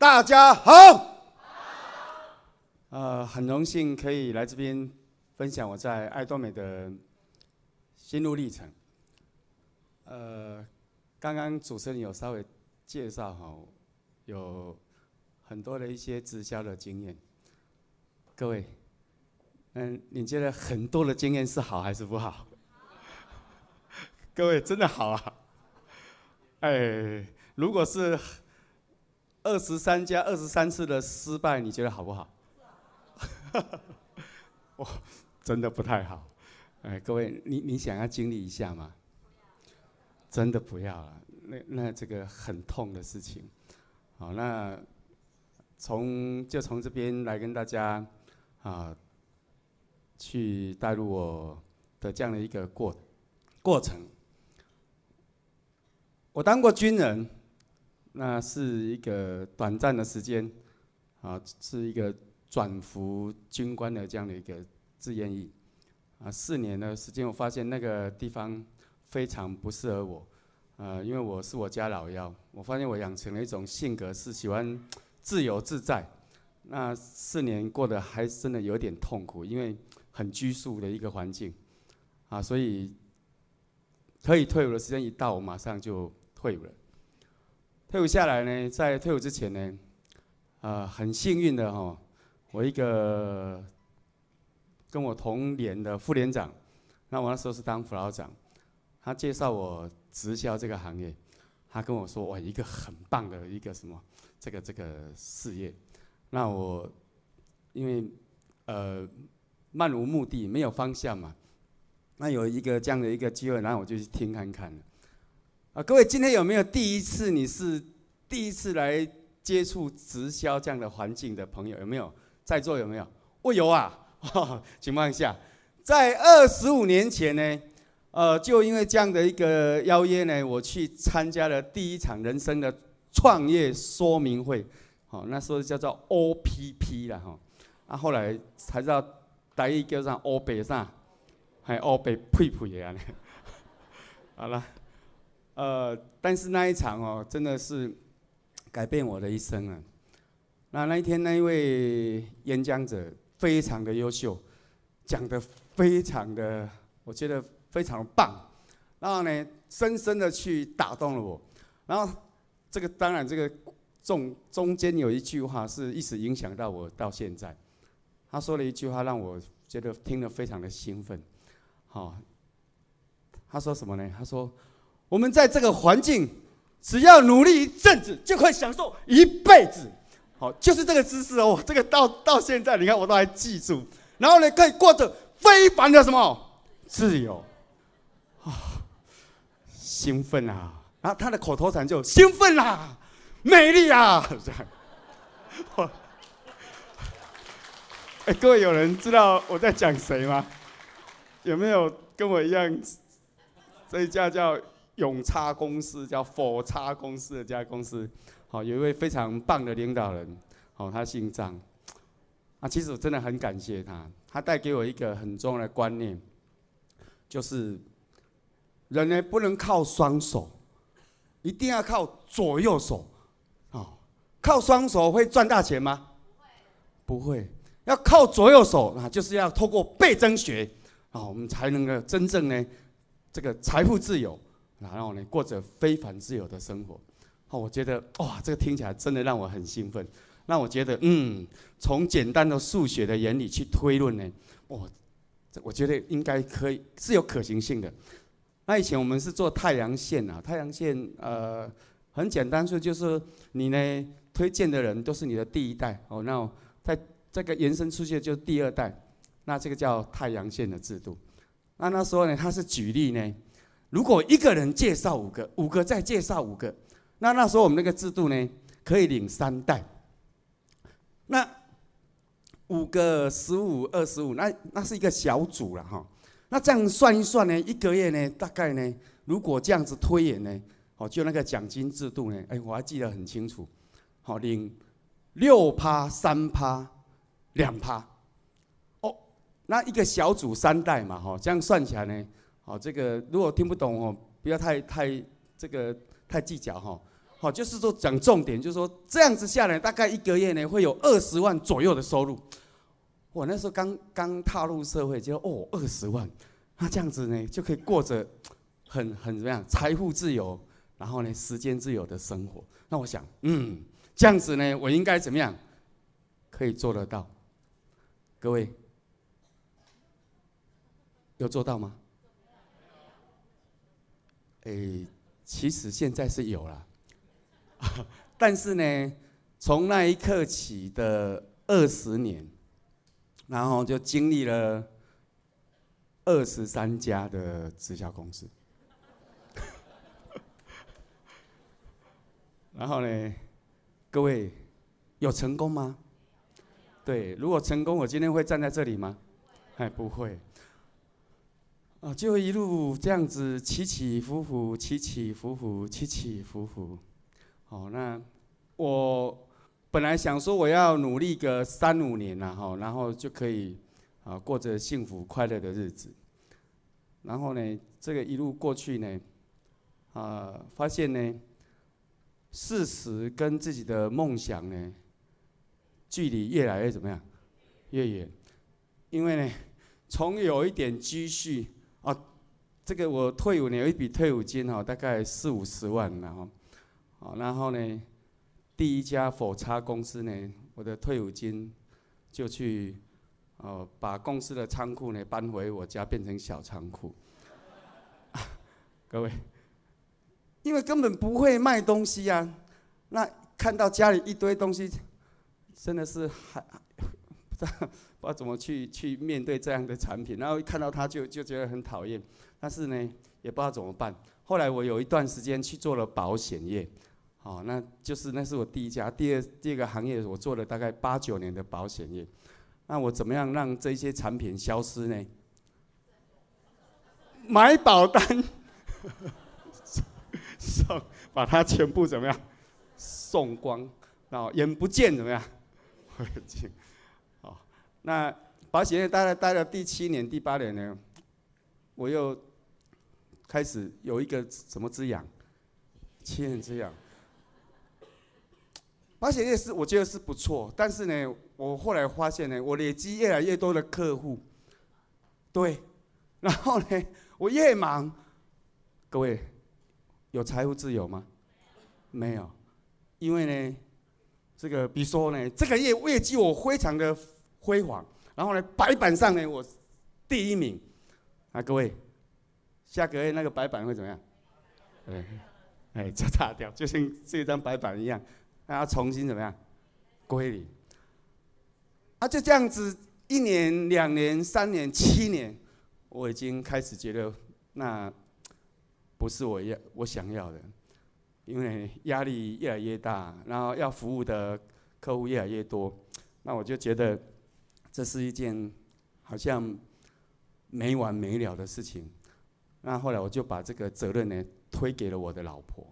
大家好。呃，很荣幸可以来这边分享我在爱多美的心路历程。呃，刚刚主持人有稍微介绍哈，有很多的一些直销的经验。各位，嗯，你觉得很多的经验是好还是不好？各位真的好啊！哎，如果是二十三加二十三次的失败，你觉得好不好？哇，真的不太好。哎，各位，你你想要经历一下吗？真的不要了，那那这个很痛的事情。好，那从就从这边来跟大家啊，去带入我的这样的一个过过程。我当过军人，那是一个短暂的时间，啊，是一个转服军官的这样的一个志愿役，啊，四年的时间，我发现那个地方非常不适合我，呃，因为我是我家老幺，我发现我养成了一种性格，是喜欢自由自在，那四年过得还真的有点痛苦，因为很拘束的一个环境，啊，所以可以退伍的时间一到，我马上就。退伍了，退伍下来呢，在退伍之前呢，呃，很幸运的哈，我一个跟我同年的副连长，那我那时候是当辅导长，他介绍我直销这个行业，他跟我说，哇，一个很棒的一个什么，这个这个事业，那我因为呃漫无目的，没有方向嘛，那有一个这样的一个机会，然后我就去听看看了。啊，各位，今天有没有第一次？你是第一次来接触直销这样的环境的朋友？有没有？在座有没有？我有啊。情况下，在二十五年前呢，呃，就因为这样的一个邀约呢，我去参加了第一场人生的创业说明会。好，那时候叫做 OPP 了哈。啊，后来才知道台语叫上欧北上，还欧北呸呸的啊。好了。呃，但是那一场哦，真的是改变我的一生啊。那那一天那一位演讲者非常的优秀，讲得非常的，我觉得非常棒。然后呢，深深的去打动了我。然后这个当然这个中中间有一句话是一直影响到我到现在。他说了一句话让我觉得听得非常的兴奋。好，他说什么呢？他说。我们在这个环境，只要努力一阵子，就可以享受一辈子。好，就是这个姿势哦。这个到到现在，你看我都还记住。然后呢，可以过着非凡的什么自由啊，兴奋啊！然后他的口头禅就兴奋啦，美丽啊！这样。哎，各位有人知道我在讲谁吗？有没有跟我一样？这一家叫。永差公司叫否差公司的家公司，好，有一位非常棒的领导人，好，他姓张，啊，其实我真的很感谢他，他带给我一个很重要的观念，就是人呢不能靠双手，一定要靠左右手，哦，靠双手会赚大钱吗？不会，不会，要靠左右手啊，就是要透过倍增学，啊，我们才能够真正呢这个财富自由。然后呢，过着非凡自由的生活，哦，我觉得哇，这个听起来真的让我很兴奋。那我觉得，嗯，从简单的数学的原理去推论呢，哇，这我觉得应该可以是有可行性的。那以前我们是做太阳线啊，太阳线呃很简单，说就是你呢推荐的人都是你的第一代哦，那在这个延伸出去就是第二代，那这个叫太阳线的制度。那那时候呢，他是举例呢。如果一个人介绍五个，五个再介绍五个，那那时候我们那个制度呢，可以领三代。那五个十五、二十五，那那是一个小组了哈。那这样算一算呢，一个月呢，大概呢，如果这样子推演呢，哦，就那个奖金制度呢，哎，我还记得很清楚，好，领六趴、三趴、两趴。哦，那一个小组三代嘛，哈，这样算起来呢。哦，这个如果听不懂哦，不要太太这个太计较哈。好，就是说讲重点，就是说这样子下来，大概一个月呢会有二十万左右的收入。我那时候刚刚踏入社会，就哦二十万，那这样子呢就可以过着很很怎么样，财富自由，然后呢时间自由的生活。那我想，嗯，这样子呢，我应该怎么样可以做得到？各位有做到吗？诶，其实现在是有了，但是呢，从那一刻起的二十年。然后就经历了二十三家的直销公司，然后呢，各位有成功吗？对，如果成功，我今天会站在这里吗？哎，不会。啊，就一路这样子起起伏伏，起起伏伏，起起伏伏。好，那我。本来想说我要努力个三五年呐，哈，然后就可以啊过着幸福快乐的日子。然后呢，这个一路过去呢，啊，发现呢，事实跟自己的梦想呢，距离越来越怎么样？越远。因为呢，从有一点积蓄啊，这个我退伍呢有一笔退伍金哈，大概四五十万然后，啊，然后呢。第一家否差公司呢，我的退伍金就去，哦，把公司的仓库呢搬回我家，变成小仓库。各位，因为根本不会卖东西呀，啊，那看到家里一堆东西，真的是还不知道不知道怎么去去面对这样的产品，然后一看到他就就觉得很讨厌，但是呢也不知道怎么办。后来我有一段时间去做了保险业。好，那就是那是我第一家，第二第二个行业我做了大概八九年的保险业。那我怎么样让这些产品消失呢？买保单，送把它全部怎么样送光，然后眼不见怎么样？那保险业待了待了第七年第八年呢，我又开始有一个什么滋养，七年滋养。保险业是我觉得是不错，但是呢，我后来发现呢，我累积越来越多的客户，对，然后呢，我越忙，各位有财务自由吗？没有，因为呢，这个比如说呢，这个业业绩我非常的辉煌，然后呢，白板上呢我第一名，啊，各位，下个月那个白板会怎么样？哎，哎，就擦掉，就像这张白板一样。让它重新怎么样归零？啊，就这样子，一年、两年、三年、七年，我已经开始觉得那不是我要我想要的，因为压力越来越大，然后要服务的客户越来越多，那我就觉得这是一件好像没完没了的事情。那后来我就把这个责任呢推给了我的老婆。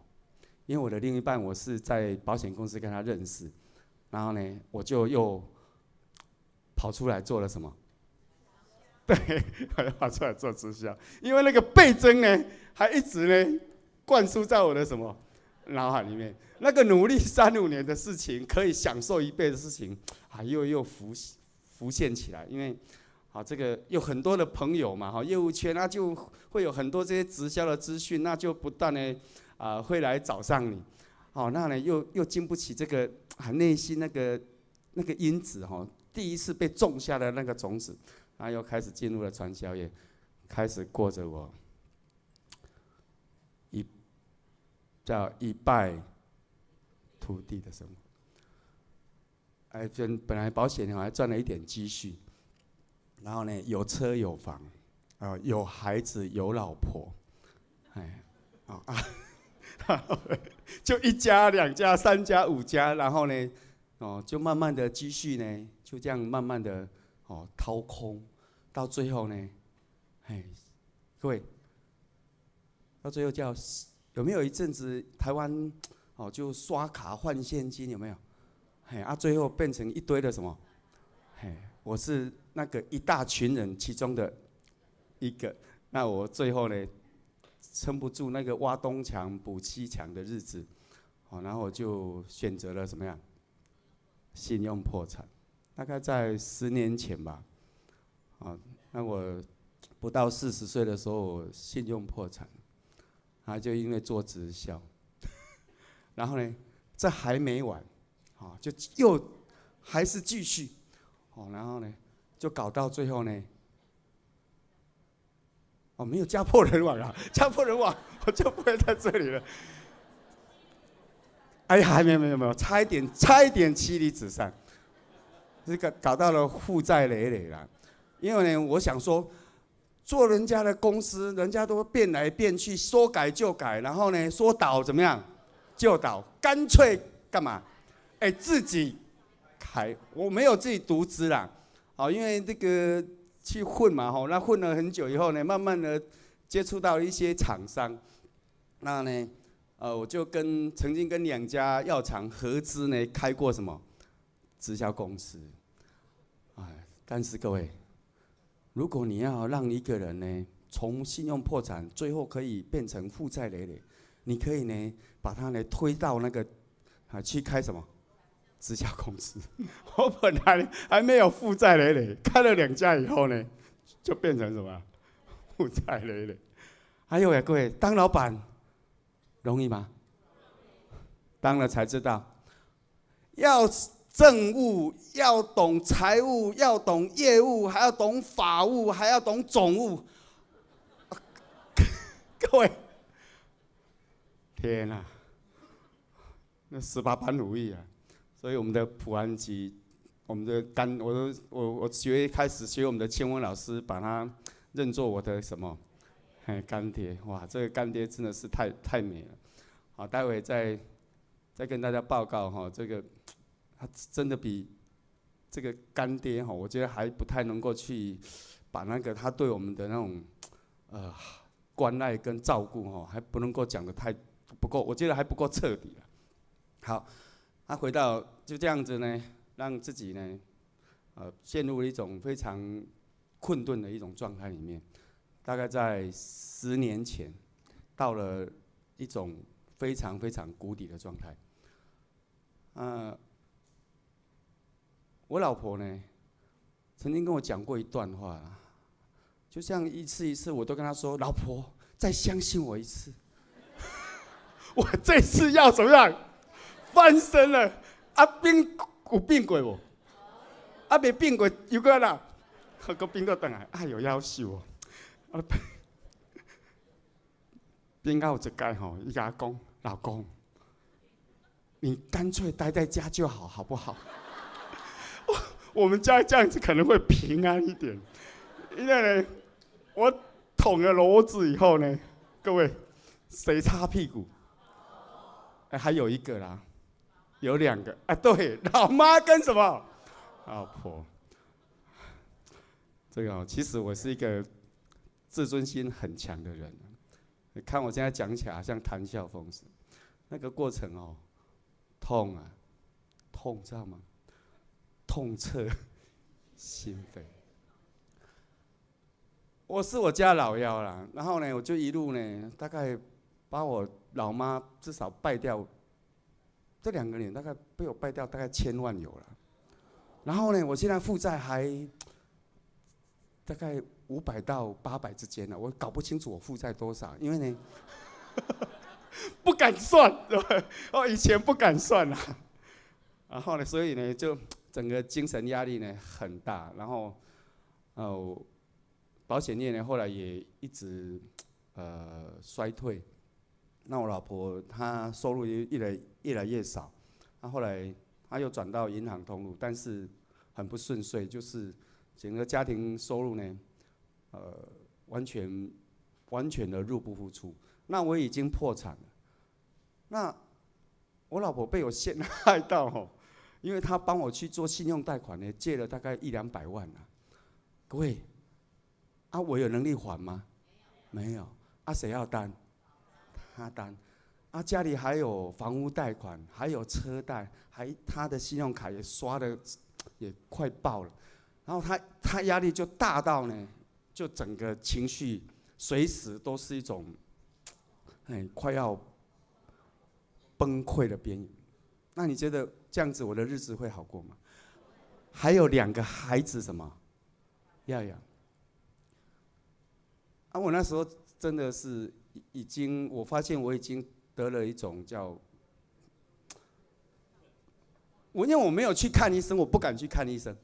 因为我的另一半，我是在保险公司跟他认识，然后呢，我就又跑出来做了什么？对，跑出来做直销。因为那个倍增呢，还一直呢灌输在我的什么脑海里面。那个努力三五年的事情，可以享受一辈子的事情，啊，又又浮浮现起来。因为啊，这个有很多的朋友嘛，哈，业务圈那就会有很多这些直销的资讯，那就不断呢。啊，会来找上你，好，那呢又又经不起这个啊内心那个那个因子哈，第一次被种下的那个种子，然后又开始进入了传销业，开始过着我一叫一败涂地的生活。哎，本本来保险呢还赚了一点积蓄，然后呢有车有房，啊有孩子有老婆，哎，啊。就一家、两家、三家、五家，然后呢，哦，就慢慢的积蓄呢，就这样慢慢的哦掏空，到最后呢，哎，各位，到最后叫有没有一阵子台湾哦就刷卡换现金有没有？嘿啊，最后变成一堆的什么？嘿，我是那个一大群人其中的一个，那我最后呢？撑不住那个挖东墙补西墙的日子，好，然后我就选择了什么样？信用破产，大概在十年前吧。啊，那我不到四十岁的时候，信用破产，啊，就因为做直销，然后呢，这还没完，啊，就又还是继续，哦，然后呢，就搞到最后呢，哦，没有家破人亡啊，家破人亡，我就不会在这里了。哎呀，没有没有没有，差一点差一点妻离子散，这个搞到了负债累累了。因为呢，我想说，做人家的公司，人家都变来变去，说改就改，然后呢，说倒怎么样，就倒，干脆干嘛？哎，自己开，我没有自己独资啦，好，因为这个去混嘛，吼，那混了很久以后呢，慢慢的接触到一些厂商，那呢，呃，我就跟曾经跟两家药厂合资呢，开过什么直销公司，哎，但是各位。如果你要让一个人呢，从信用破产，最后可以变成负债累累，你可以呢，把他呢推到那个啊去开什么直销公司。我本来还没有负债累累，开了两家以后呢，就变成什么负债累累。还有呀，各位当老板容易吗？当了才知道要。政务要懂，财务要懂，业务还要懂法务，还要懂总务。各位，天哪，那十八般武艺啊！所以我们的普安吉，我们的干，我都我我学开始学我们的千文老师，把他认作我的什么？哎，干爹！哇，这个干爹真的是太太美了。好，待会再再跟大家报告哈，这个。他真的比这个干爹哈，我觉得还不太能够去把那个他对我们的那种呃关爱跟照顾哈，还不能够讲的太不够，我觉得还不够彻底了。好，他回到就这样子呢，让自己呢呃陷入了一种非常困顿的一种状态里面。大概在十年前，到了一种非常非常谷底的状态，呃。我老婆呢，曾经跟我讲过一段话，就像一次一次，我都跟她说：“老婆，再相信我一次，我这次要怎么样翻身了？阿兵有变过不？阿没变过，有个啦，个兵都等来，哎呦，夭寿哦！啊，兵到这盖吼，伊甲讲，老公，你干脆待在家就好，好不好？”我们家这样子可能会平安一点，因为呢，我捅了篓子以后呢，各位，谁擦屁股？哎，还有一个啦，有两个，啊，对，老妈跟什么？老婆。这个其实我是一个自尊心很强的人，你看我现在讲起来像谈笑风生，那个过程哦，痛啊，痛，知道吗？痛彻心扉。我是我家老幺啦，然后呢，我就一路呢，大概把我老妈至少败掉，这两个年大概被我败掉大概千万有了。然后呢，我现在负债还大概五百到八百之间呢，我搞不清楚我负债多少，因为呢 不敢算，对？哦，以前不敢算啊。然后呢，所以呢就。整个精神压力呢很大，然后，哦，保险业呢后来也一直呃衰退，那我老婆她收入也越来越来越少，那后来她又转到银行通路，但是很不顺遂，就是整个家庭收入呢，呃完全完全的入不敷出，那我已经破产了，那我老婆被我陷害到吼。因为她帮我去做信用贷款呢，借了大概一两百万啊。各位，啊，我有能力还吗？没有。啊，谁要担？他担。啊，家里还有房屋贷款，还有车贷，还他的信用卡也刷的 也快爆了。然后他他压力就大到呢，就整个情绪随时都是一种，哎，快要崩溃的边缘。那你觉得这样子我的日子会好过吗？还有两个孩子，什么要养？啊，我那时候真的是已经，我发现我已经得了一种叫……我因为我没有去看医生，我不敢去看医生。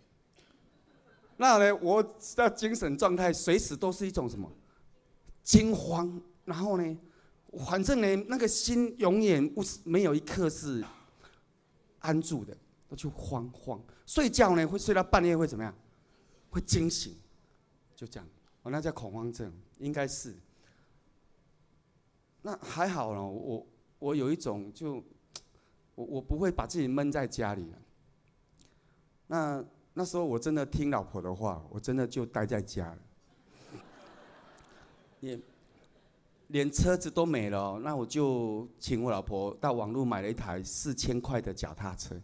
那呢，我的精神状态随时都是一种什么惊慌，然后呢，反正呢，那个心永远不是没有一刻是安住的，都去慌慌。睡觉呢，会睡到半夜会怎么样？会惊醒，就这样。哦，那叫恐慌症，应该是。那还好了，我我有一种就，我我不会把自己闷在家里。那那时候我真的听老婆的话，我真的就待在家了。连连车子都没了，那我就请我老婆到网络买了一台四千块的脚踏车。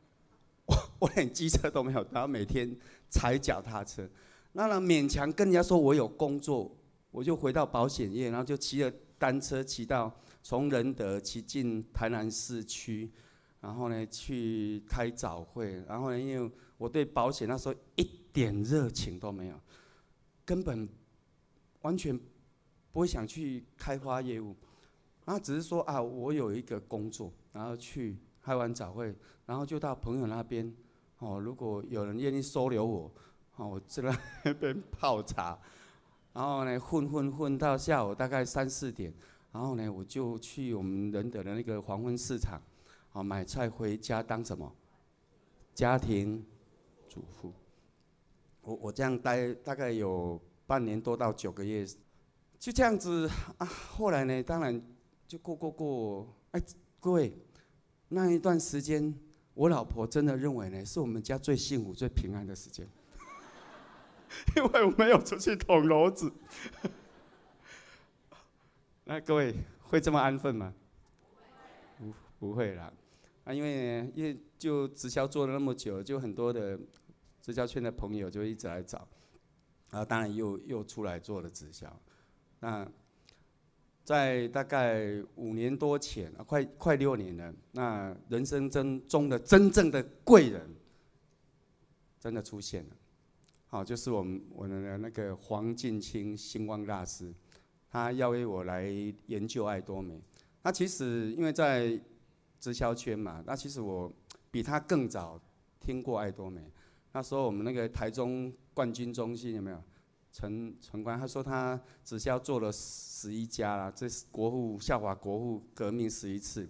我我连机车都没有，然后每天踩脚踏车。那呢，勉强跟人家说我有工作，我就回到保险业，然后就骑着单车骑到从仁德骑进台南市区，然后呢去开早会，然后呢，因为我对保险那时候一点热情都没有，根本完全不会想去开发业务，然后只是说啊，我有一个工作，然后去开完早会，然后就到朋友那边，哦，如果有人愿意收留我。哦，我在那边泡茶，然后呢混混混到下午大概三四点，然后呢我就去我们仁德的那个黄昏市场，啊买菜回家当什么家庭主妇。我我这样待大概有半年多到九个月，就这样子啊。后来呢，当然就过过过。哎，各位，那一段时间，我老婆真的认为呢，是我们家最幸福、最平安的时间。因为我没有出去捅娄子，那各位会这么安分吗？不，不会啦。啊，因为因为就直销做了那么久，就很多的直销圈的朋友就一直来找，然后当然又又出来做了直销。那在大概五年多前啊，快快六年了，那人生真中的真正的贵人，真的出现了。好，就是我们我们的那个黄敬清星光大师，他邀约我来研究爱多美。那其实因为在直销圈嘛，那其实我比他更早听过爱多美。那时候我们那个台中冠军中心有没有陈陈冠？他说他直销做了十一家了，这是国富效法国富革命十一次。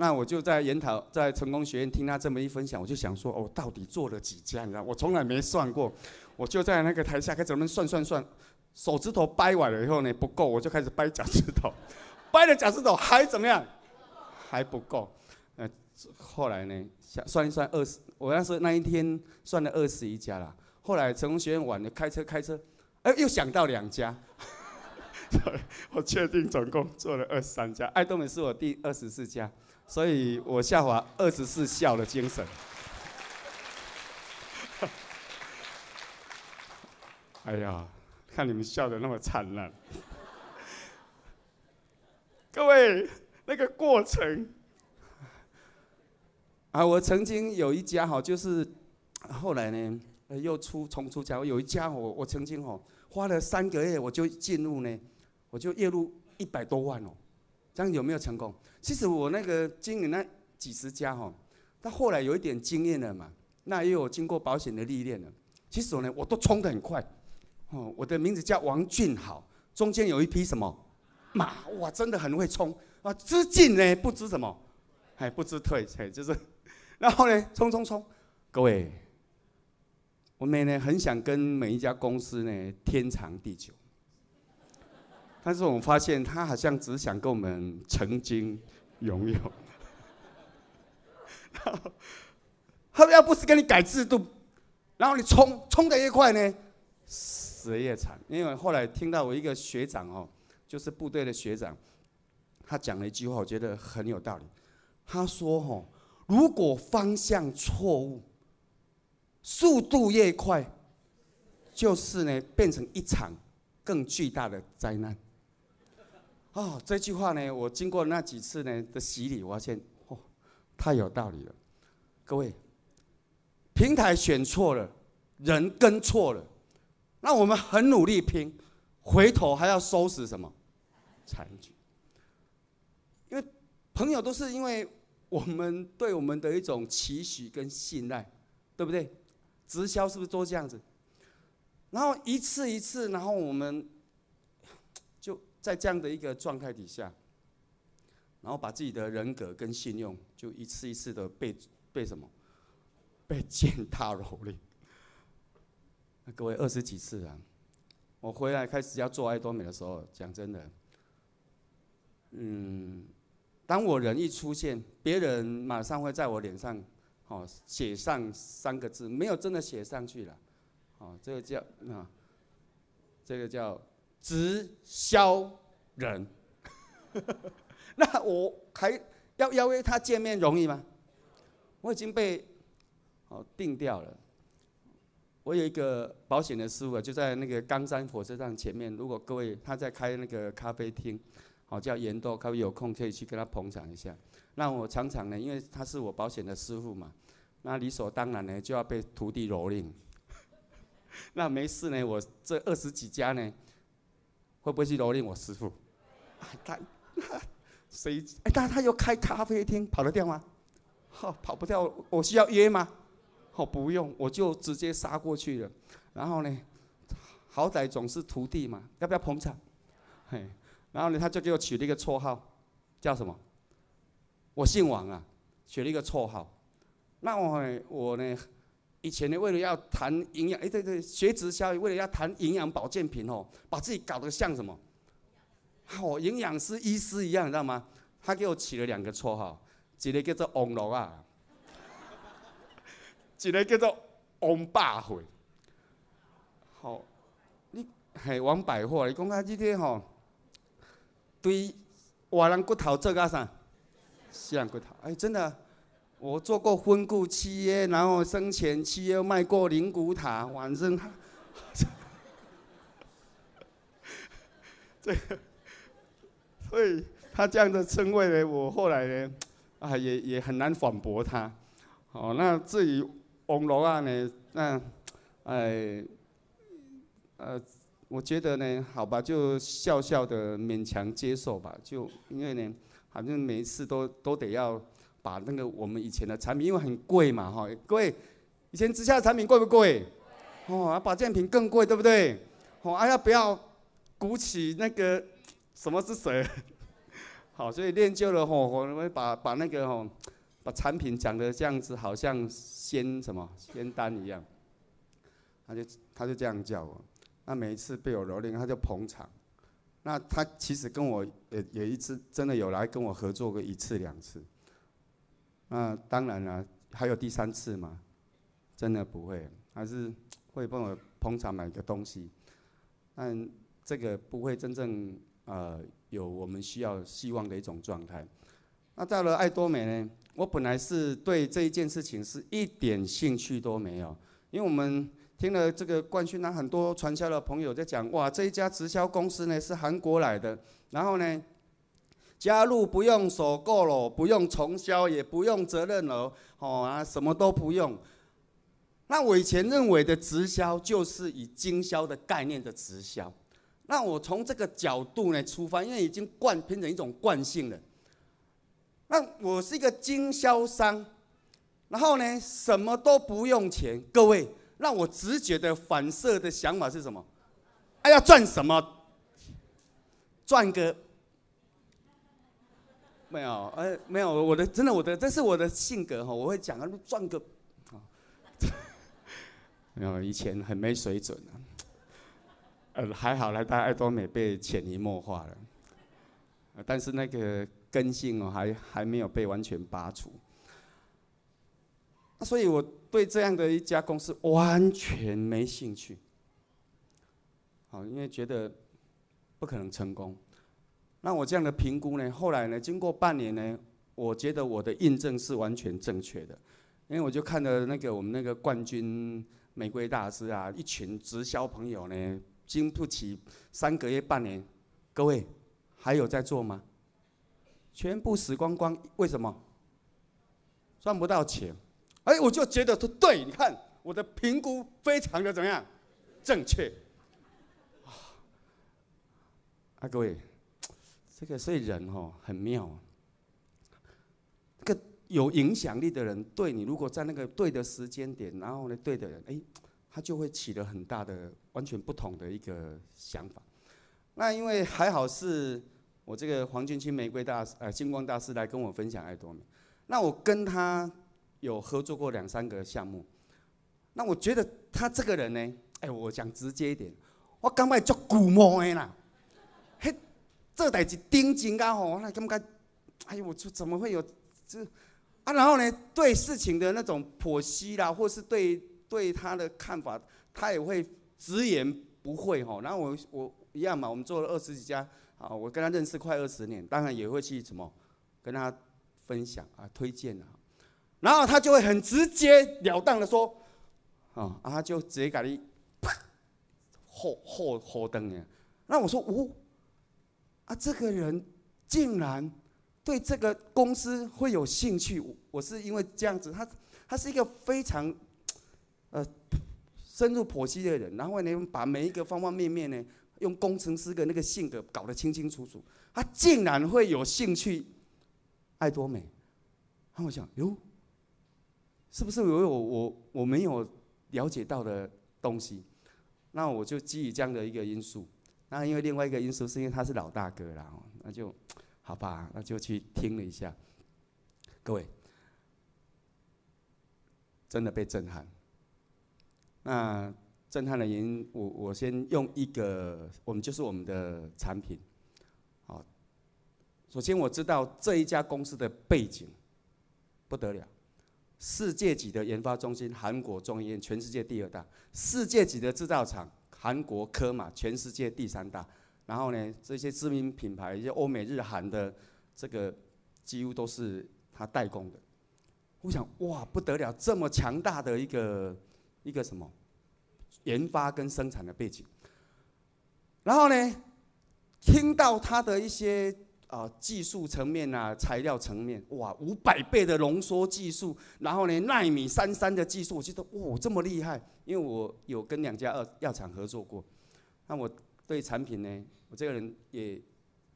那我就在研讨，在成功学院听他这么一分享，我就想说，哦，到底做了几家？你知道，我从来没算过。我就在那个台下开始怎么算算算，手指头掰完了以后呢，不够，我就开始掰脚趾头，掰了脚趾头还怎么样？还不够。呃，后来呢，想算一算二十，我那时候那一天算了二十一家了。后来成功学院晚了，开车开车，哎，又想到两家。我确定总共做了二十三家，爱多美是我第二十四家。所以我下滑二十四孝的精神。哎呀，看你们笑得那么灿烂。各位，那个过程啊，我曾经有一家哈，就是后来呢，又出重出家。有一家我我曾经哦，花了三个月我就进入呢，我就月入一百多万哦。这样有没有成功？其实我那个经营那几十家哈，到后来有一点经验了嘛，那也有经过保险的历练了。其实我呢，我都冲得很快。哦，我的名字叫王俊豪，中间有一匹什么马，哇，真的很会冲啊！知进呢，不知什么，还不知退，哎，就是，然后呢，冲冲冲。各位，我们呢很想跟每一家公司呢天长地久。但是我们发现，他好像只想跟我们曾经拥有。他要不是跟你改制度，然后你冲冲得越快呢，死得越惨。因为后来听到我一个学长哦，就是部队的学长，他讲了一句话，我觉得很有道理。他说：“哦，如果方向错误，速度越快，就是呢变成一场更巨大的灾难。”哦，这句话呢，我经过那几次呢的洗礼，我发现哦，太有道理了。各位，平台选错了，人跟错了，那我们很努力拼，回头还要收拾什么残局？因为朋友都是因为我们对我们的一种期许跟信赖，对不对？直销是不是都这样子？然后一次一次，然后我们在这样的一个状态底下，然后把自己的人格跟信用就一次一次的被被什么？被践踏蹂躏。各位二十几次啊，我回来开始要做爱多美的时候，讲真的，嗯，当我人一出现，别人马上会在我脸上，哦，写上三个字，没有真的写上去了。哦，这个叫啊，这个叫直销人。那我还要邀约他见面容易吗？我已经被哦定掉了。我有一个保险的师傅啊，就在那个冈山火车站前面。如果各位他在开那个咖啡厅，哦叫盐豆咖啡，有空可以去跟他捧场一下。那我常常呢，因为他是我保险的师傅嘛，那理所当然呢就要被徒弟蹂躏。那没事呢，我这二十几家呢，会不会去蹂躏我师傅？他 谁？哎，但他又开咖啡厅，跑得掉吗？好，跑不掉。我需要约吗？好，不用，我就直接杀过去了。然后呢，好歹总是徒弟嘛，要不要捧场？嘿，然后呢，他就给我取了一个绰号，叫什么？我姓王啊，取了一个绰号。那我，我呢？以前呢，为了要谈营养，哎，对对，学直销，为了要谈营养保健品哦，把自己搞得像什么？哦，营养师、医师一样，你知道吗？他给我起了两个绰号，一个叫做王乐啊，一个叫做王百惠。好，你嘿王百货，你讲啊，这个吼，对活人骨头做个啥？死人骨头，哎，真的。我做过婚顾契约，然后生前契约卖过灵骨塔，反正，这个，所以他这样的称谓呢，我后来呢，啊也也很难反驳他。哦，那至于王罗啊呢，那，哎，呃，我觉得呢，好吧，就笑笑的勉强接受吧，就因为呢，反正每一次都都得要。把那个我们以前的产品，因为很贵嘛，哈，各位，以前直销的产品贵不贵？哦，保健品更贵，对不对？哦，哎呀，不要鼓起那个什么是谁？好，所以练就了吼，我们把把那个吼，把产品讲的这样子，好像仙什么仙丹一样。他就他就这样叫我，那每一次被我蹂躏，他就捧场。那他其实跟我也也一次真的有来跟我合作过一次两次。那当然了，还有第三次嘛？真的不会，还是会帮我捧场买个东西，但这个不会真正呃有我们需要希望的一种状态。那到了爱多美呢？我本来是对这一件事情是一点兴趣都没有，因为我们听了这个冠训，那很多传销的朋友在讲，哇，这一家直销公司呢是韩国来的，然后呢。加入不用首购了，不用重销，也不用责任了，哦啊，什么都不用。那我以前认为的直销就是以经销的概念的直销。那我从这个角度呢出发，因为已经惯变成一种惯性了。那我是一个经销商，然后呢什么都不用钱。各位，那我直觉的反射的想法是什么？哎，要赚什么？赚个。没有，哎，没有，我的真的，我的这是我的性格哈，我会讲啊，赚个，啊，没有，以前很没水准啊，呃，还好来到爱多美被潜移默化了，但是那个根性哦，还还没有被完全拔除，所以我对这样的一家公司完全没兴趣，好，因为觉得不可能成功。那我这样的评估呢？后来呢？经过半年呢，我觉得我的印证是完全正确的，因为我就看到那个我们那个冠军玫瑰大师啊，一群直销朋友呢，经不起三个月、半年，各位还有在做吗？全部死光光，为什么？赚不到钱。哎，我就觉得说，对，你看我的评估非常的怎么样，正确。啊，各位，这个所以人哦很妙。这个有影响力的人对你，如果在那个对的时间点，然后呢，对的人，哎，他就会起了很大的、完全不同的一个想法。那因为还好是我这个黄俊清玫瑰大师呃金光大师来跟我分享爱多美，那我跟他。有合作过两三个项目，那我觉得他这个人呢，哎，我讲直接一点，我刚才做古摸的啦，这代志顶真噶吼，那感觉，哎呦，我说怎么会有这啊？然后呢，对事情的那种剖析啦，或是对对他的看法，他也会直言不讳吼。然后我我一样嘛，我们做了二十几家啊，我跟他认识快二十年，当然也会去什么跟他分享啊，推荐啊。然后他就会很直截了当的说，啊，他就直接给你，啪，火火火灯呢。那我说，哦，啊，这个人竟然对这个公司会有兴趣。我是因为这样子，他他是一个非常，呃，深入剖析的人。然后呢，把每一个方方面面呢，用工程师的那个性格搞得清清楚楚。他竟然会有兴趣，爱多美。然后我想，哟。是不是我有我我没有了解到的东西？那我就基于这样的一个因素。那因为另外一个因素是因为他是老大哥啦，那就 好吧，那就去听了一下。各位，真的被震撼。那震撼的原因，我我先用一个，我们就是我们的产品。好，首先我知道这一家公司的背景不得了。世界级的研发中心，韩国中医院全世界第二大；世界级的制造厂，韩国科马全世界第三大。然后呢，这些知名品牌，一些欧美日韩的这个几乎都是他代工的。我想，哇，不得了，这么强大的一个一个什么研发跟生产的背景。然后呢，听到他的一些。啊，技术层面啊，材料层面，哇，五百倍的浓缩技术，然后呢，纳米三三的技术，我觉得哇，这么厉害，因为我有跟两家二药厂合作过，那我对产品呢，我这个人也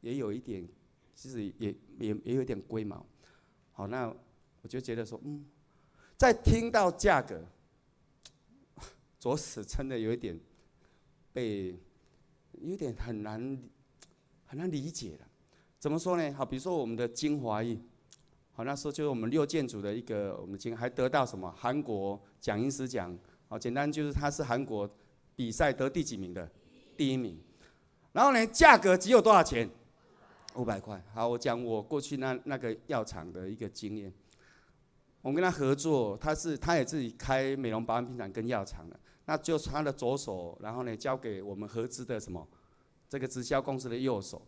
也有一点，其实也也也有点龟毛，好，那我就觉得说，嗯，在听到价格，着实真的有一点被，有点很难很难理解了。怎么说呢？好，比如说我们的精华液，好，那时候就是我们六件组的一个，我们今还得到什么韩国蒋医师奖，好，简单就是他是韩国比赛得第几名的？第一名。然后呢，价格只有多少钱？五百块。好，我讲我过去那那个药厂的一个经验，我们跟他合作，他是他也自己开美容保养品厂跟药厂的，那就是他的左手，然后呢交给我们合资的什么这个直销公司的右手。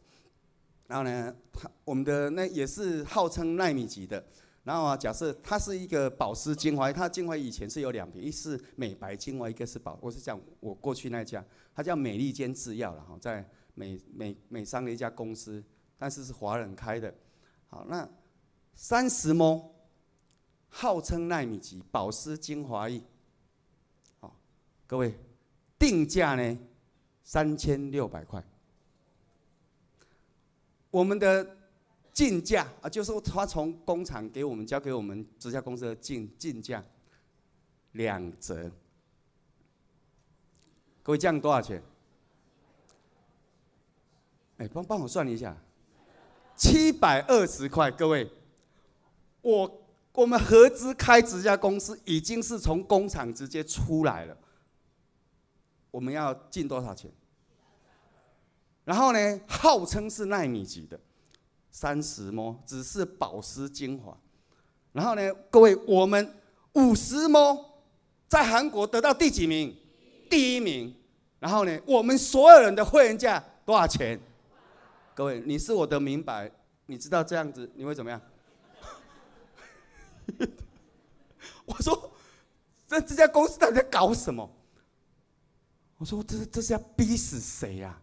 然后呢，它我们的那也是号称纳米级的。然后啊，假设它是一个保湿精华，它精华以前是有两瓶，一是美白精华，一个是保。我是讲我过去那家，它叫美利坚制药了哈，在美美美商的一家公司，但是是华人开的。好，那三十 ml，号称纳米级保湿精华液。好，各位，定价呢三千六百块。我们的进价啊，就是他从工厂给我们交给我们直销公司的进进价两折。各位，这样多少钱？哎，帮帮我算一下，七百二十块。各位，我我们合资开直销公司已经是从工厂直接出来了，我们要进多少钱？然后呢，号称是纳米级的，三十 ml 只是保湿精华。然后呢，各位，我们五十 ml 在韩国得到第几名？第一名。然后呢，我们所有人的会员价多少钱？各位，你是我的明白，你知道这样子你会怎么样？我说，这这家公司到底在搞什么？我说，这这是要逼死谁呀？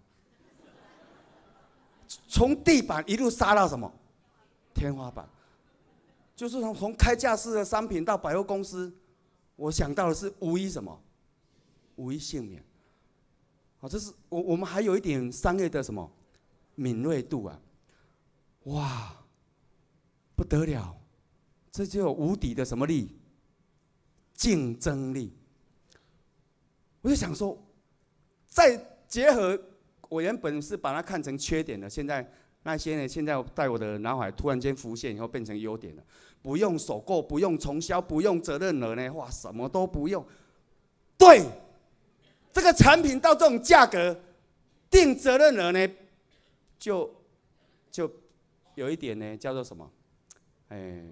从地板一路杀到什么？天花板。就是从从开架式的商品到百货公司，我想到的是无一什么？无一幸免。好，这是我我们还有一点商业的什么敏锐度啊？哇，不得了，这就无底的什么力？竞争力。我就想说，再结合我原本是把它看成缺点的，现在那些呢，现在在我的脑海突然间浮现以后，变成优点了。不用首购，不用重销，不用责任额呢，哇，什么都不用。对，这个产品到这种价格，定责任额呢，就就有一点呢，叫做什么？哎，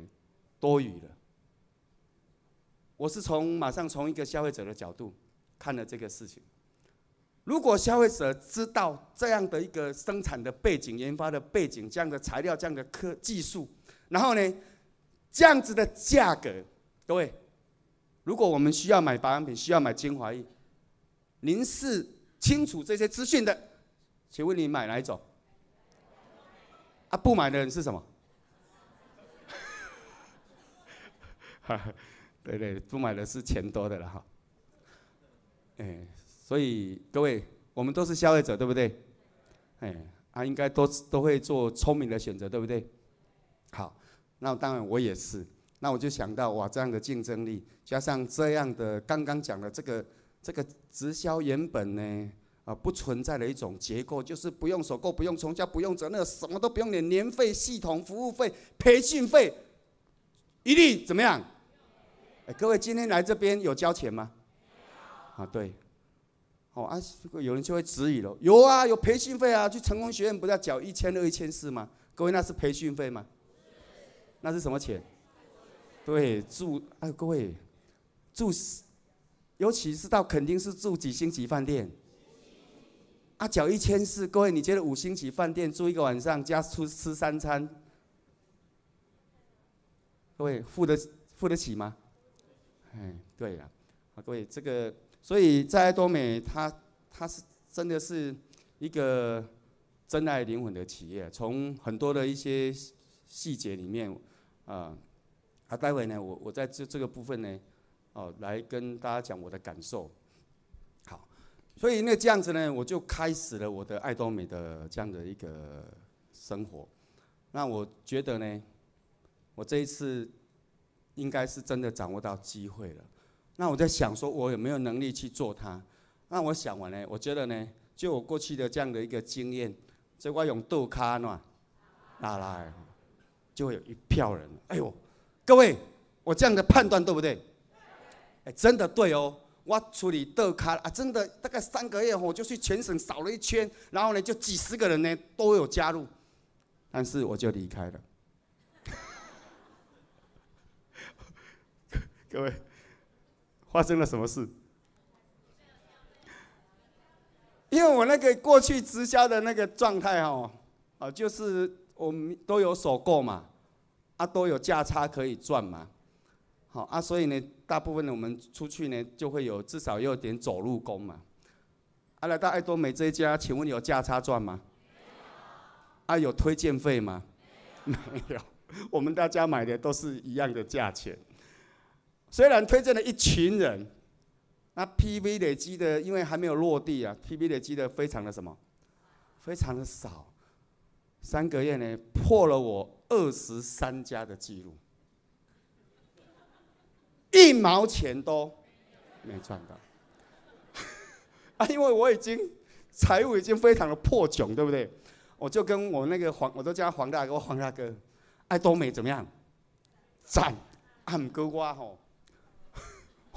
多余了。我是从马上从一个消费者的角度。看了这个事情，如果消费者知道这样的一个生产的背景、研发的背景、这样的材料、这样的科技术，然后呢，这样子的价格，各位，如果我们需要买保养品、需要买精华液，您是清楚这些资讯的，请问你买哪一种？啊，不买的人是什么？哈 对对，不买的是钱多的了哈。哎，所以各位，我们都是消费者，对不对？哎，啊，应该都都会做聪明的选择，对不对？好，那当然我也是。那我就想到，哇，这样的竞争力，加上这样的刚刚讲的这个这个直销原本呢，啊，不存在的一种结构，就是不用首购，不用重销，不用折那什么都不用，连年费、系统服务费、培训费，一律怎么样？哎，各位今天来这边有交钱吗？啊，对，哦啊，有人就会质疑了，有啊，有培训费啊，去成功学院不是要缴一千二、一千四吗？各位，那是培训费吗？那是什么钱？对，住啊，各位，住，尤其是到肯定是住几星级饭店？啊，缴一千四，各位，你觉得五星级饭店住一个晚上加出吃三餐，各位付得付得起吗？哎，对呀，啊，各位，这个。所以在爱多美，它它是真的是一个真爱灵魂的企业。从很多的一些细节里面，啊，啊，待会呢，我我在这这个部分呢，哦，来跟大家讲我的感受。好，所以那这样子呢，我就开始了我的爱多美的这样的一个生活。那我觉得呢，我这一次应该是真的掌握到机会了。那我在想说，我有没有能力去做它？那我想完呢，我觉得呢，就我过去的这样的一个经验，这我用豆卡喏，拿来，就会有一票人。哎呦，各位，我这样的判断对不对？哎，真的对哦。我处理豆卡啊，真的大概三个月后，我就去全省扫了一圈，然后呢，就几十个人呢都有加入，但是我就离开了。各位。发生了什么事？因为我那个过去直销的那个状态哈，啊，就是我们都有首购嘛，啊，都有价差可以赚嘛，好啊，所以呢，大部分的我们出去呢，就会有至少有点走路工嘛。啊，来到爱多美这一家，请问有价差赚吗？啊，有推荐费吗？没有，我们大家买的都是一样的价钱。虽然推荐了一群人，那 PV 累积的，因为还没有落地啊，PV 累积的非常的什么，非常的少，三个月呢破了我二十三家的记录，一毛钱都没赚到，啊，因为我已经财务已经非常的破穷，对不对？我就跟我那个黄，我都叫黄大哥，黄大哥，爱多美怎么样？赞，俺哥瓜吼。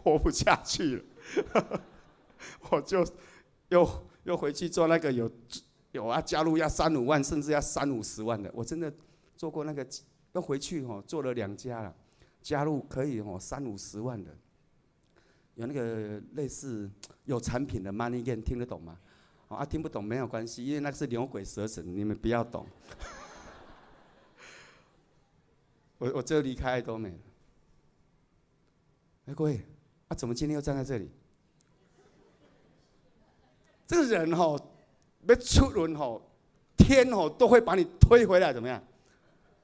活不下去了，我就又又回去做那个有有啊，加入要三五万，甚至要三五十万的。我真的做过那个，又回去哦，做了两家了，加入可以哦三五十万的，有那个类似有产品的 money game，听得懂吗？啊，听不懂没有关系，因为那是牛鬼蛇神，你们不要懂。我我就离开爱多美了。哎，各位。啊，怎么今天又站在这里？这个人吼、哦，要出轮吼，天哦都会把你推回来，怎么样？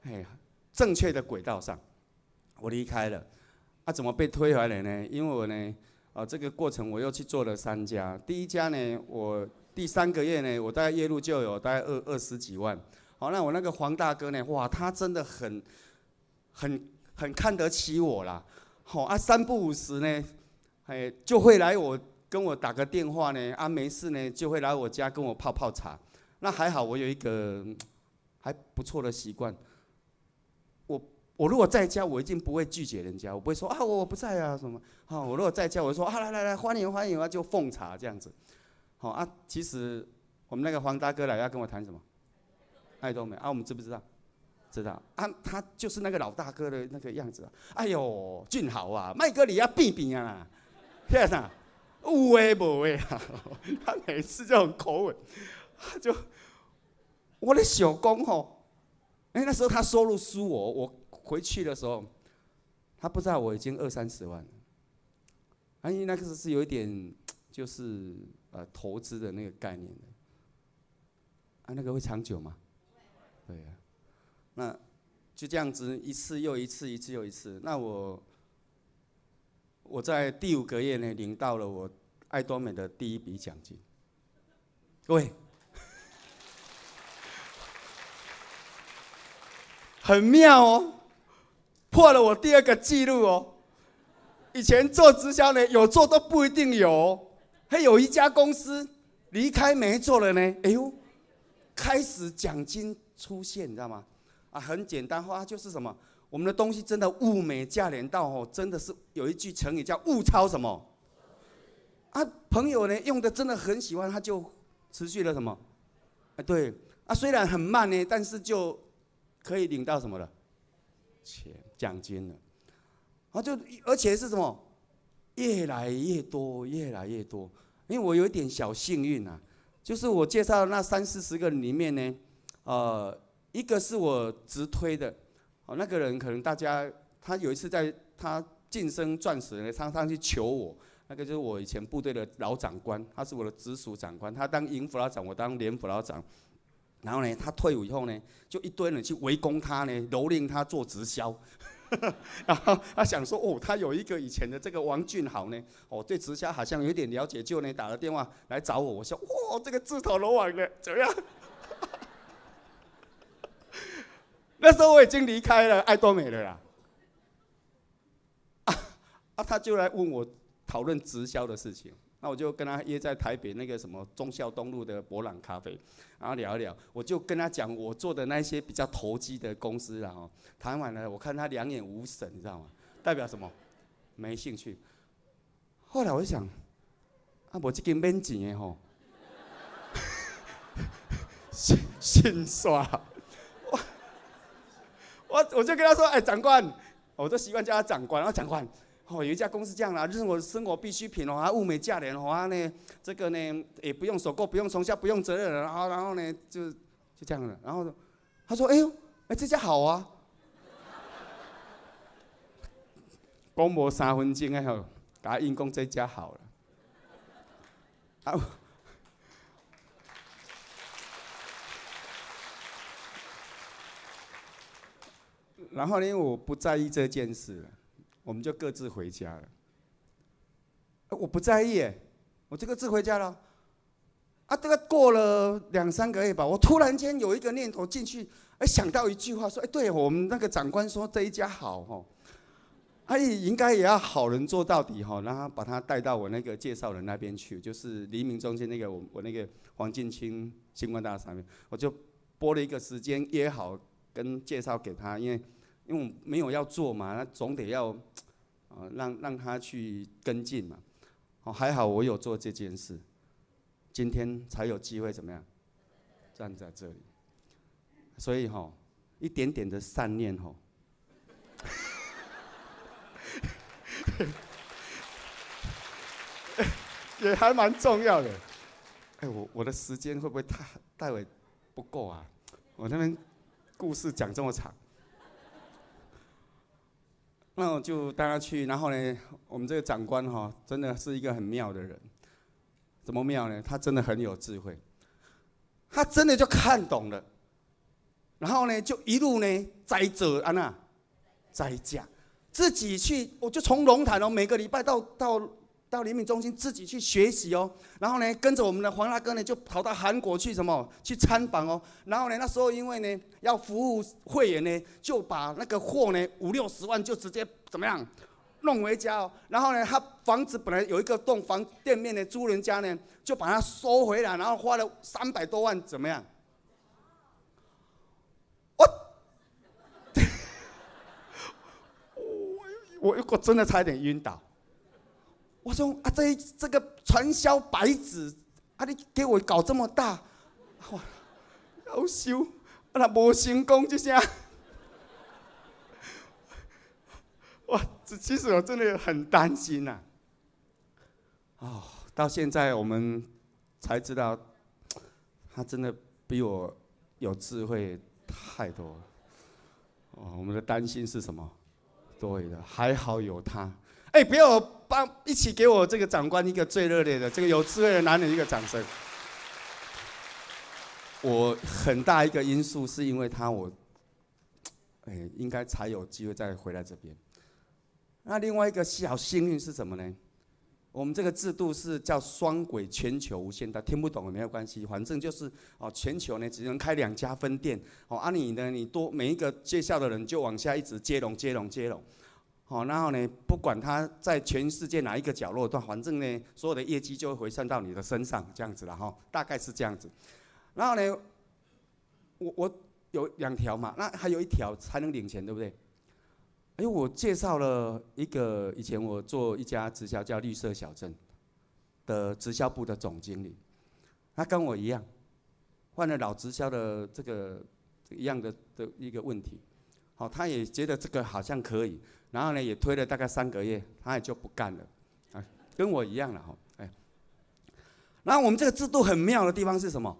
哎，正确的轨道上，我离开了。啊，怎么被推回来呢？因为我呢，啊，这个过程我又去做了三家。第一家呢，我第三个月呢，我大概月入就有大概二二十几万。好，那我那个黄大哥呢，哇，他真的很很很看得起我啦。好啊，三不五时呢，哎，就会来我跟我打个电话呢。啊，没事呢，就会来我家跟我泡泡茶。那还好，我有一个还不错的习惯。我我如果在家，我一定不会拒绝人家，我不会说啊，我我不在啊什么。好，我如果在家，我就说啊，来来来，欢迎欢迎啊，就奉茶这样子。好啊，其实我们那个黄大哥来要跟我谈什么？爱多美啊，我们知不知道？知道啊，他就是那个老大哥的那个样子啊。哎呦，俊豪啊，麦哥你要变变啊，天哪，有诶无诶啊？他每次这种口吻，他就我的小工吼，哎，那时候他收入输我，我。回去的时候，他不知道我已经二三十万了。啊，因为那个是是有一点，就是呃投资的那个概念的。啊，那个会长久吗？对呀。那就这样子一次又一次，一次又一次。那我我在第五个月呢，领到了我爱多美的第一笔奖金。各位，很妙哦。破了我第二个记录哦！以前做直销呢，有做都不一定有，还有一家公司离开没做了呢。哎呦，开始奖金出现，你知道吗？啊，很简单话就是什么，我们的东西真的物美价廉到哦，真的是有一句成语叫物超什么？啊，朋友呢用的真的很喜欢，他就持续了什么？啊，对，啊，虽然很慢呢，但是就可以领到什么了？钱。奖金了，啊，就而且是什么，越来越多，越来越多。因为我有一点小幸运啊，就是我介绍的那三四十个里面呢，呃，一个是我直推的，哦，那个人可能大家他有一次在他晋升钻石呢，他上去求我，那个就是我以前部队的老长官，他是我的直属长官，他当营辅老长，我当连辅老长。然后呢，他退伍以后呢，就一堆人去围攻他呢，蹂躏他做直销。然后他想说，哦，他有一个以前的这个王俊豪呢，哦，对直销好像有点了解，就呢打了电话来找我。我说，哇，这个自投罗网的怎么样？那时候我已经离开了爱多美了啦。啊，啊，他就来问我讨论直销的事情。那我就跟他约在台北那个什么忠孝东路的博朗咖啡，然后聊一聊。我就跟他讲我做的那些比较投机的公司，然后谈完了，我看他两眼无神，你知道吗？代表什么？没兴趣。后来我就想，啊，我这个免钱的吼，心心酸。我我就跟他说，哎，长官，我都习惯叫他长官，然后长官。哦，有一家公司这样啦，就是我的生活必需品哦，还物美价廉哦，呢，这个呢也不用收购，不用重销，不用责任，然后然后呢就就这样了。然后他说：“哎呦，哎这家好啊。”讲无三分钟哎吼，给他硬讲这家好了。啊，然后呢，我不在意这件事。我们就各自回家了。我不在意，我这个自回家了。啊，这个过了两三个月吧，我突然间有一个念头进去，哎，想到一句话说，哎，对我们那个长官说这一家好哈，哎，应该也要好人做到底哈，然后把他带到我那个介绍人那边去，就是黎明中心那个我我那个黄进清星光大厦上面，我就拨了一个时间约好跟介绍给他，因为。因为没有要做嘛，那总得要，啊，让让他去跟进嘛。哦，还好我有做这件事，今天才有机会怎么样，站在这里。所以哈，一点点的善念哈，也还蛮重要的。哎，我我的时间会不会太待会不够啊？我那边故事讲这么长。那我就带他去，然后呢，我们这个长官哈，真的是一个很妙的人。怎么妙呢？他真的很有智慧。他真的就看懂了，然后呢，就一路呢摘着安娜，摘架，自己去，我就从龙潭哦，每个礼拜到到到灵敏中心自己去学习哦，然后呢，跟着我们的黄大哥呢，就跑到韩国去什么去参访哦，然后呢，那时候因为呢要服务会员呢，就把那个货呢五六十万就直接怎么样？弄回家哦，然后呢，他房子本来有一个栋房店面的租人家呢，就把它收回来，然后花了三百多万，怎么样？我，我我我真的差点晕倒。我说啊，这这个传销白纸啊，你给我搞这么大，哇，好羞，啊，那没成功就这样。哇，这其实我真的很担心呐、啊。哦，到现在我们才知道，他真的比我有智慧太多了。哦，我们的担心是什么？对的，还好有他。哎，不要帮一起给我这个长官一个最热烈的这个有智慧的男人一个掌声。我很大一个因素是因为他，我哎应该才有机会再回来这边。那另外一个小幸运是什么呢？我们这个制度是叫双轨全球无限大，听不懂也没有关系，反正就是哦，全球呢只能开两家分店，哦，啊你呢，你多每一个介绍的人就往下一直接龙接龙接龙，好，然后呢，不管他在全世界哪一个角落，但反正呢，所有的业绩就会回算到你的身上，这样子了哈，大概是这样子。然后呢，我我有两条嘛，那还有一条才能领钱，对不对？因为我介绍了一个以前我做一家直销叫绿色小镇的直销部的总经理，他跟我一样，换了老直销的这个一样的的一个问题，好，他也觉得这个好像可以，然后呢也推了大概三个月，他也就不干了，啊，跟我一样了哈，哎，然后我们这个制度很妙的地方是什么？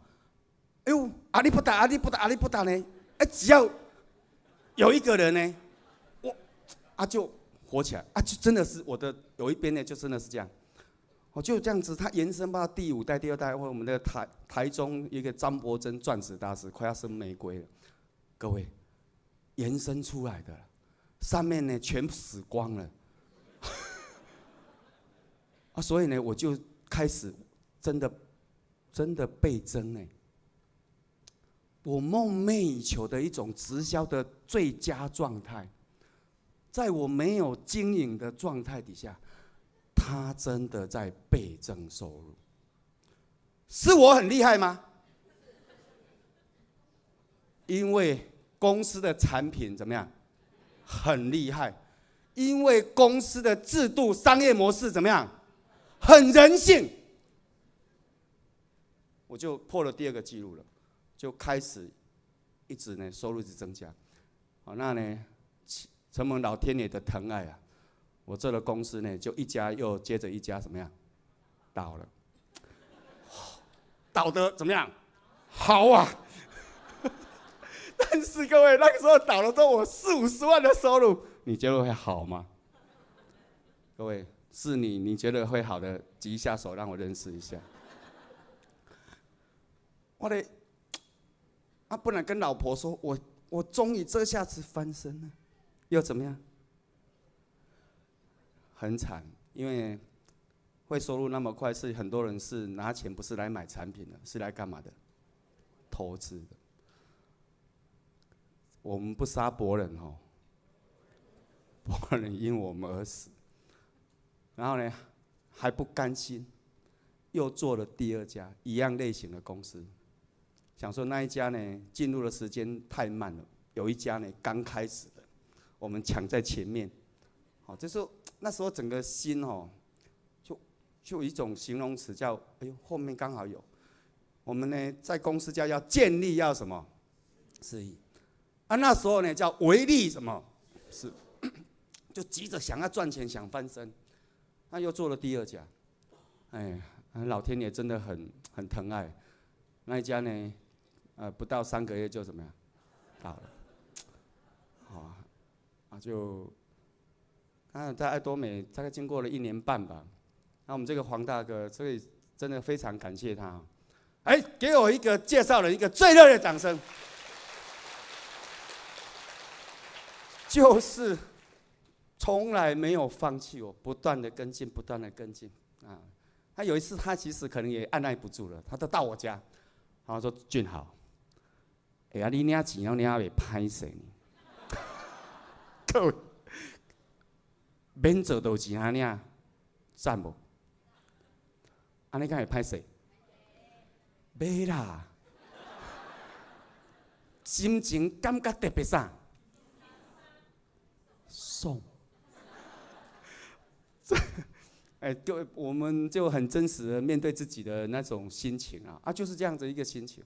哎呦，阿里不达，阿里不达，阿里不达呢？哎，只要有一个人呢。我、啊、就火起来，啊，就真的是我的有一边呢，就真的是这样，我就这样子，他延伸到第五代、第二代，或我们的台台中一个张伯珍钻石大师快要生玫瑰了，各位，延伸出来的，上面呢全死光了，啊，所以呢我就开始真的真的倍增呢，我梦寐以求的一种直销的最佳状态。在我没有经营的状态底下，他真的在倍增收入。是我很厉害吗？因为公司的产品怎么样？很厉害。因为公司的制度、商业模式怎么样？很人性。我就破了第二个记录了，就开始一直呢收入一直增加。好，那呢？承蒙老天爷的疼爱啊，我这个公司呢，就一家又接着一家怎么样，倒了，倒的怎么样，好啊，但是各位那个时候倒了之后，我四五十万的收入，你觉得会好吗？各位是你，你觉得会好的，举一下手让我认识一下。我的啊，不能跟老婆说，我我终于这下子翻身了。又怎么样？很惨，因为会收入那么快，是很多人是拿钱不是来买产品的，是来干嘛的？投资的。我们不杀伯仁哦，伯仁因我们而死。然后呢，还不甘心，又做了第二家一样类型的公司，想说那一家呢进入的时间太慢了，有一家呢刚开始的。我们抢在前面，好，这时候那时候整个心哦，就就一种形容词叫“哎呦”，后面刚好有。我们呢在公司叫要建立要什么？是啊，那时候呢叫唯利什么？是，就急着想要赚钱，想翻身，那又做了第二家，哎，老天爷真的很很疼爱，那一家呢，呃，不到三个月就怎么样，倒了。好啊，就，啊，在爱多美大概经过了一年半吧。那我们这个黄大哥，所以真的非常感谢他。哎，给我一个介绍人，一个最热烈的掌声。就是从来没有放弃我，不断的跟进，不断的跟进啊。他有一次，他其实可能也按捺不住了，他都到我家，然后说：“俊豪，哎呀，你领钱要领会歹势呢？各位，免做到钱啊领，赞不？安尼敢会歹势？没啦，心情感觉特别啥？”送，这，哎，各位，我们就很真实的面对自己的那种心情啊，啊，就是这样子一个心情。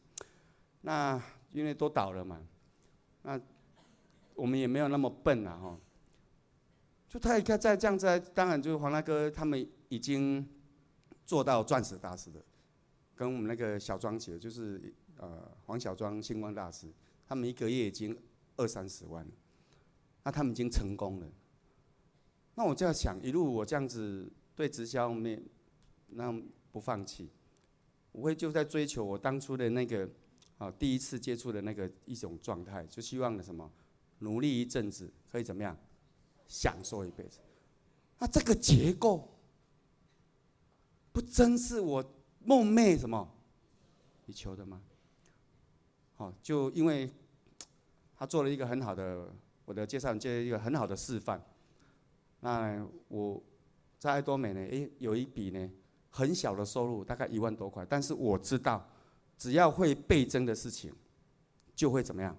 那因为都倒了嘛，那我们也没有那么笨啊，哈。就他一看再这样子，当然就是黄大哥他们已经做到钻石大师的，跟我们那个小庄姐，就是呃黄小庄星光大师，他们一个月已经二三十万了。那他们已经成功了，那我就要想，一路我这样子对直销没那不放弃，我会就在追求我当初的那个啊第一次接触的那个一种状态，就希望的什么，努力一阵子可以怎么样，享受一辈子。那这个结构，不真是我梦寐什么以求的吗？好，就因为他做了一个很好的。我的介绍就是一个很好的示范。那我在爱多美呢，诶，有一笔呢很小的收入，大概一万多块。但是我知道，只要会倍增的事情，就会怎么样，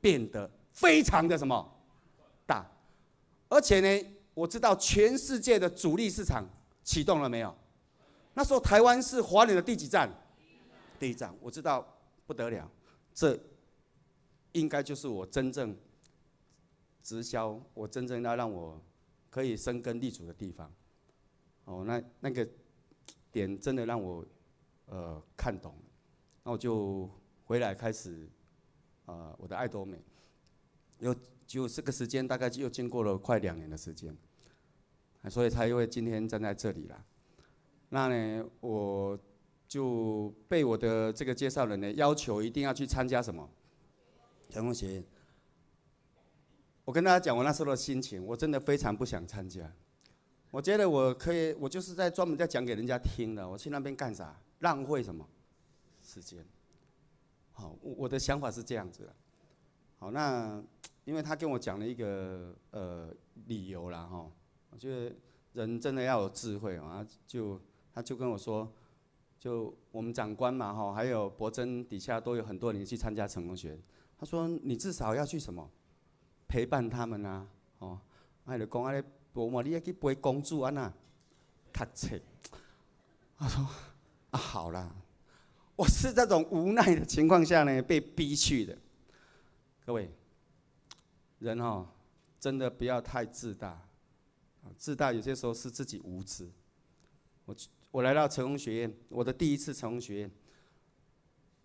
变得非常的什么大。而且呢，我知道全世界的主力市场启动了没有？那时候台湾是华人的第几站？第一站。我知道不得了，这应该就是我真正。直销，我真正要让我可以生根立足的地方，哦，那那个点真的让我呃看懂，那我就回来开始啊、呃，我的爱多美，又就这个时间大概又经过了快两年的时间，所以才会今天站在这里啦。那呢，我就被我的这个介绍人呢要求一定要去参加什么成功学院。我跟大家讲，我那时候的心情，我真的非常不想参加。我觉得我可以，我就是在专门在讲给人家听的。我去那边干啥？浪费什么时间？好，我我的想法是这样子的。好，那因为他跟我讲了一个呃理由啦哈，我觉得人真的要有智慧啊。就他就跟我说，就我们长官嘛哈，还有博真底下都有很多人去参加成功学。他说你至少要去什么？陪伴他们啊，哦，还得讲啊，我嘛，你要去陪公主啊呐，读册。他说啊，好啦，我是这种无奈的情况下呢，被逼去的。各位，人哦，真的不要太自大，自大有些时候是自己无知。我我来到成功学院，我的第一次成功学院，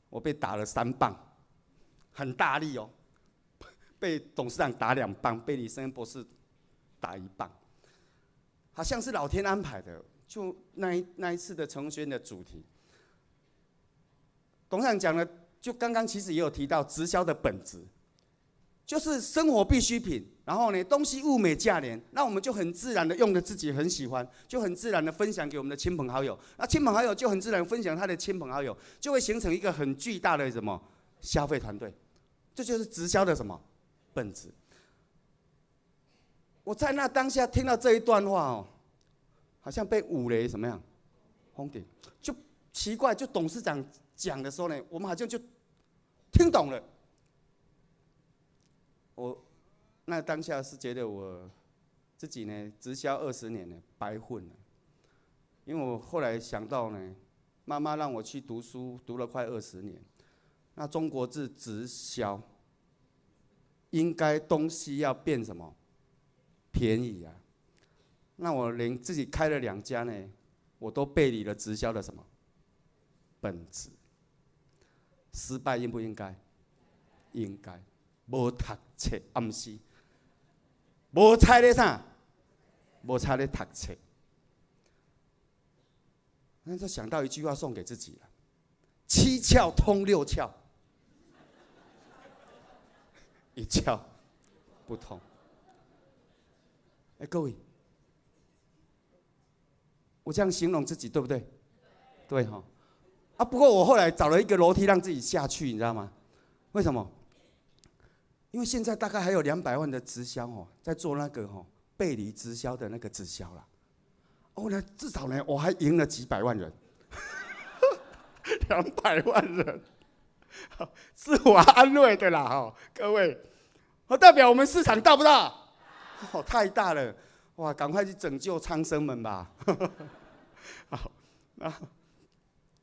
我被打了三棒，很大力哦。被董事长打两棒，被李生博士打一棒，好像是老天安排的。就那一那一次的成功学院的主题，董事长讲了，就刚刚其实也有提到直销的本质，就是生活必需品。然后呢，东西物美价廉，那我们就很自然的用的自己很喜欢，就很自然的分享给我们的亲朋好友。那亲朋好友就很自然分享他的亲朋好友，就会形成一个很巨大的什么消费团队。这就是直销的什么？本质，我在那当下听到这一段话哦，好像被五雷什么样，轰顶，就奇怪，就董事长讲的时候呢，我们好像就听懂了。我那当下是觉得我自己呢，直销二十年呢，白混了，因为我后来想到呢，妈妈让我去读书，读了快二十年，那中国字直销。应该东西要变什么便宜啊？那我连自己开了两家呢，我都背离了直销的什么本质？失败应不应该？应该。无读册，暗时，无猜咧啥？无猜咧读册。那就想到一句话送给自己了：七窍通六窍，一窍不通。哎，各位，我这样形容自己对不对？对哈。啊，不过我后来找了一个楼梯让自己下去，你知道吗？为什么？因为现在大概还有两百万的直销哦，在做那个哦背离直销的那个直销了。哦，那至少呢，我还赢了几百万人，两百万人，自我安慰的啦哈，各位，我代表我们市场大不大？哦，太大了，哇，赶快去拯救苍生们吧。好，啊，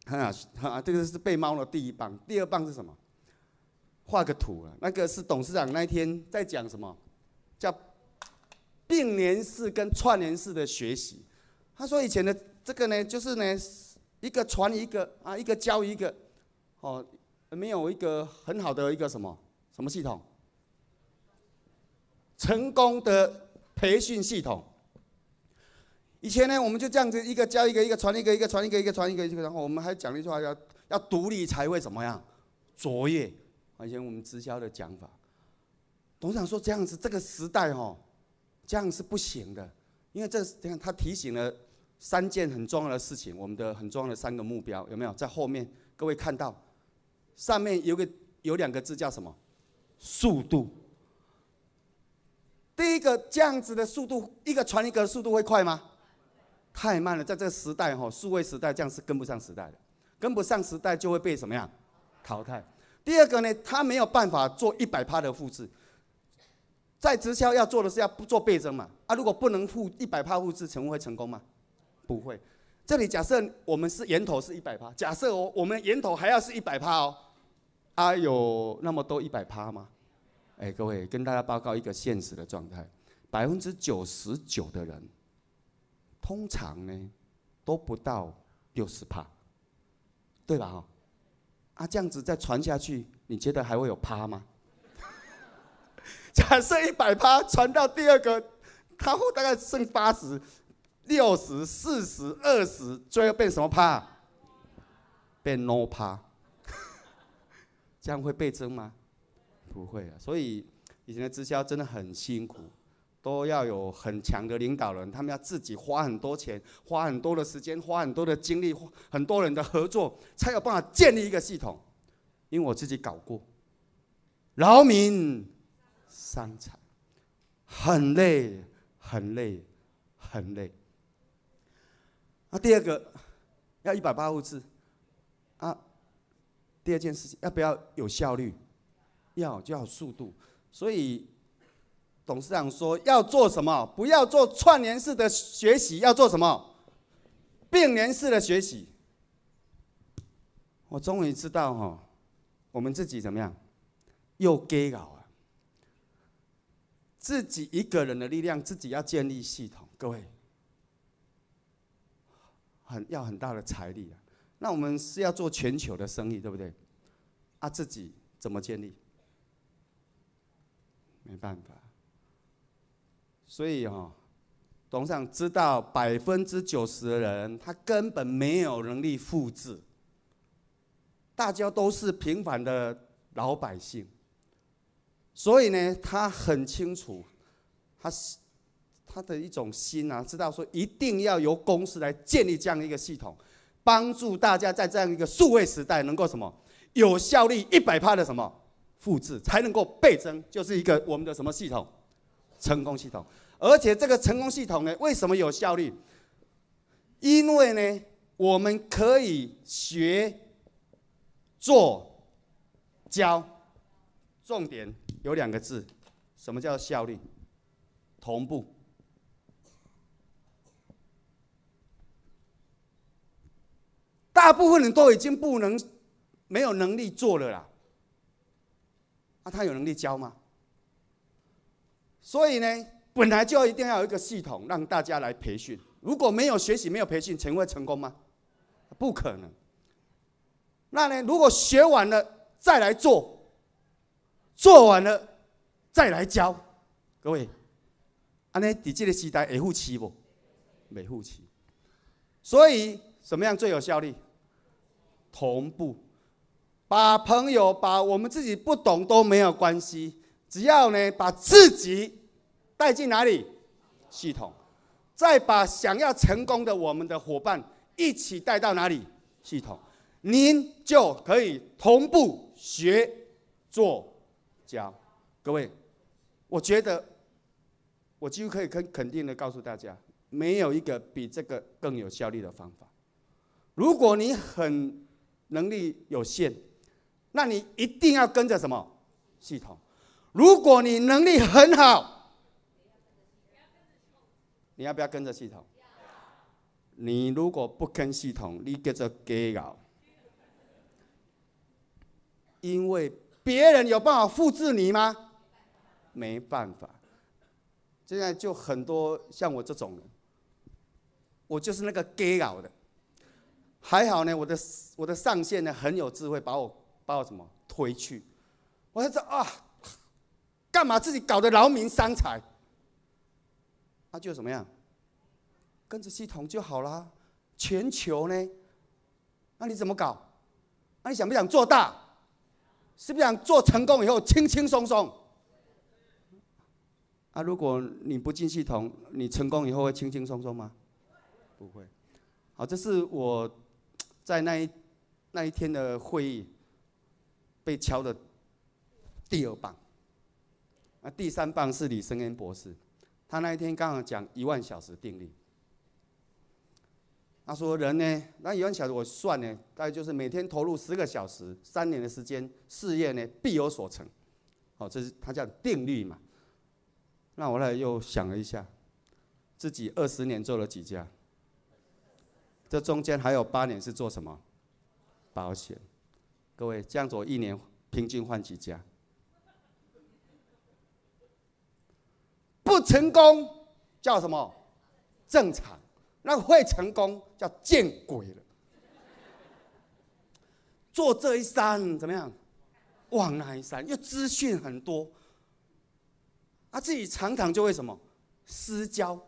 啊，啊，这个是被猫的第一棒，第二棒是什么？画个图啊，那个是董事长那天在讲什么？叫并联式跟串联式的学习。他说以前的这个呢，就是呢一个传一个啊，一个教一个，哦，没有一个很好的一个什么什么系统，成功的培训系统。以前呢，我们就这样子一个教一个，一个传一个，一个传一个，一个传一个，一个，然后我们还讲了一句话，要要独立才会怎么样卓越。以前我们直销的讲法，董事长说这样子，这个时代哦，这样是不行的，因为这这样他提醒了三件很重要的事情，我们的很重要的三个目标有没有？在后面各位看到，上面有个有两个字叫什么？速度。第一个这样子的速度，一个传一个的速度会快吗？太慢了，在这个时代吼，数位时代这样是跟不上时代的，跟不上时代就会被什么样淘汰？第二个呢，他没有办法做一百趴的复制，在直销要做的是要不做倍增嘛？啊，如果不能复一百趴复制，成功会成功吗？不会。这里假设我们是源头是一百趴，假设哦我们源头还要是一百趴哦，啊，有那么多一百趴吗？哎，各位跟大家报告一个现实的状态，百分之九十九的人，通常呢都不到六十趴，对吧？哈。啊，这样子再传下去，你觉得还会有趴吗？假设一百趴传到第二个，他会大概剩八十、六十、四十、二十，最后变什么趴？变 no 趴。这样会倍增吗？不会啊。所以以前的直销真的很辛苦，都要有很强的领导人，他们要自己花很多钱、花很多的时间、花很多的精力、很多人的合作，才有办法建立一个系统。因为我自己搞过，劳民伤财，很累，很累，很累。那第二个要一百八复制啊，第二件事情要不要有效率？要就要速度，所以。董事长说要做什么？不要做串联式的学习，要做什么？并联式的学习。我终于知道哈，我们自己怎么样？又给搞啊！自己一个人的力量，自己要建立系统，各位，很要很大的财力啊。那我们是要做全球的生意，对不对？啊，自己怎么建立？没办法。所以哈，董事长知道百分之九十的人他根本没有能力复制，大家都是平凡的老百姓，所以呢，他很清楚，他是他的一种心啊，知道说一定要由公司来建立这样一个系统，帮助大家在这样一个数位时代能够什么有效率一百趴的什么复制，才能够倍增，就是一个我们的什么系统。成功系统，而且这个成功系统呢，为什么有效率？因为呢，我们可以学、做、教，重点有两个字，什么叫效率？同步。大部分人都已经不能、没有能力做了啦，啊，他有能力教吗？所以呢，本来就要一定要有一个系统让大家来培训。如果没有学习、没有培训，成会成功吗？不可能。那呢，如果学完了再来做，做完了再来教，各位，安尼在这个时代会负起不？没负起。所以怎么样最有效率？同步。把朋友，把我们自己不懂都没有关系，只要呢把自己带进哪里？系统，再把想要成功的我们的伙伴一起带到哪里？系统，您就可以同步学做教。各位，我觉得我几乎可以肯肯定的告诉大家，没有一个比这个更有效率的方法。如果你很能力有限，那你一定要跟着什么系统？如果你能力很好，你要不要跟着系统？你如果不跟系统，你跟着给搞，因为别人有办法复制你吗？没办法。现在就很多像我这种人，我就是那个给搞的。还好呢，我的我的上线呢很有智慧，把我把我什么推去。我还说啊，干嘛自己搞得劳民伤财？那、啊、就怎么样？跟着系统就好啦。全球呢？那你怎么搞？那你想不想做大？是不是想做成功以后轻轻松松？啊，如果你不进系统，你成功以后会轻轻松松吗？不会。好，这是我。在那一那一天的会议，被敲的第二棒，那第三棒是李生恩博士，他那一天刚好讲一万小时定律。他说人呢，那一万小时我算呢，大概就是每天投入十个小时，三年的时间，事业呢必有所成。好，这是他叫定律嘛。那我来又想了一下，自己二十年做了几家？这中间还有八年是做什么？保险。各位，这样子我一年平均换几家？不成功叫什么？正常。那会成功叫见鬼了。做这一山怎么样？往那一山，又资讯很多。啊，自己常常就会什么？私交。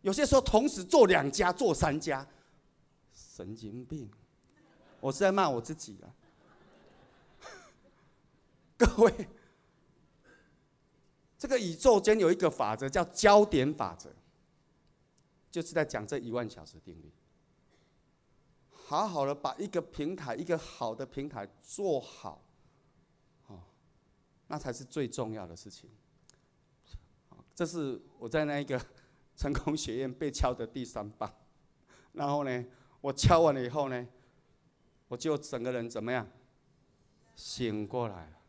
有些时候同时做两家，做三家。神经病！我是在骂我自己了。各位，这个宇宙间有一个法则叫焦点法则，就是在讲这一万小时定律。好好的把一个平台，一个好的平台做好，哦，那才是最重要的事情。这是我在那一个成功学院被敲的第三棒，然后呢？我敲完了以后呢，我就整个人怎么样？醒过来了，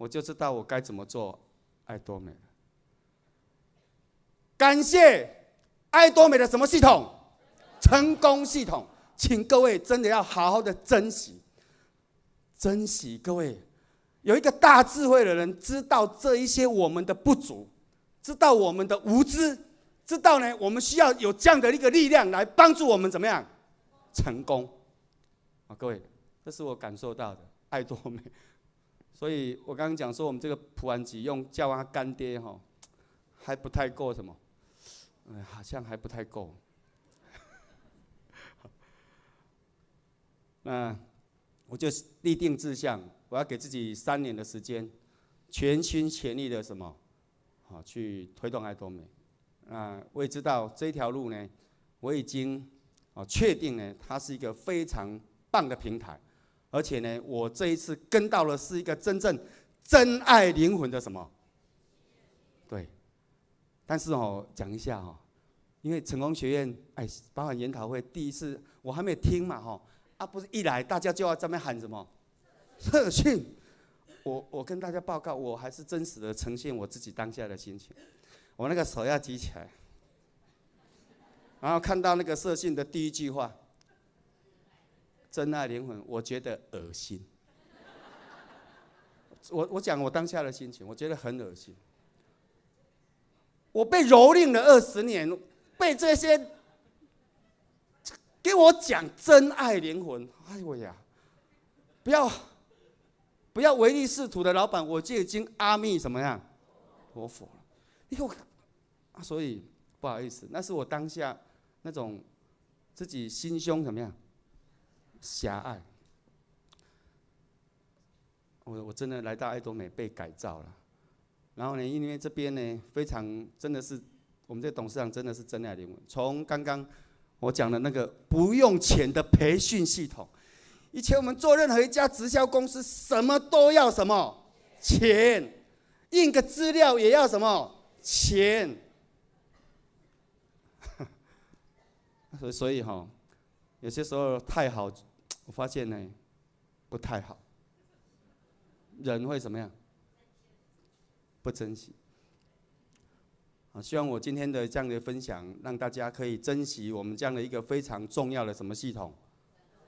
我就知道我该怎么做爱多美。感谢爱多美的什么系统？成功系统，请各位真的要好好的珍惜，珍惜各位，有一个大智慧的人知道这一些我们的不足，知道我们的无知，知道呢，我们需要有这样的一个力量来帮助我们怎么样？成功啊，各位，这是我感受到的爱多美。所以我刚刚讲说，我们这个普安吉用叫他干爹哈，还不太够什么？嗯，好像还不太够。那我就立定志向，我要给自己三年的时间，全心全力的什么？好，去推动爱多美。啊，我也知道这条路呢，我已经。啊，确定呢，它是一个非常棒的平台，而且呢，我这一次跟到了是一个真正真爱灵魂的什么？对，但是哦，讲一下哦，因为成功学院哎，包含研讨会第一次我还没听嘛哈，啊不是一来大家就要在那喊什么？特训，我我跟大家报告，我还是真实的呈现我自己当下的心情，我那个手要举起来。然后看到那个社训的第一句话，“真爱灵魂”，我觉得恶心。我我讲我当下的心情，我觉得很恶心。我被蹂躏了二十年，被这些给我讲真爱灵魂，哎呦呀！不要不要唯利是图的老板，我就已经阿弥什么样，陀佛了。哎呦，所以不好意思，那是我当下。那种自己心胸怎么样狭隘？我我真的来到爱多美被改造了。然后呢，因为这边呢非常真的是我们这董事长真的是真爱灵魂。从刚刚我讲的那个不用钱的培训系统，以前我们做任何一家直销公司，什么都要什么钱，印个资料也要什么钱。所以所以哈，有些时候太好，我发现呢不太好。人会怎么样？不珍惜。啊，希望我今天的这样的分享，让大家可以珍惜我们这样的一个非常重要的什么系统？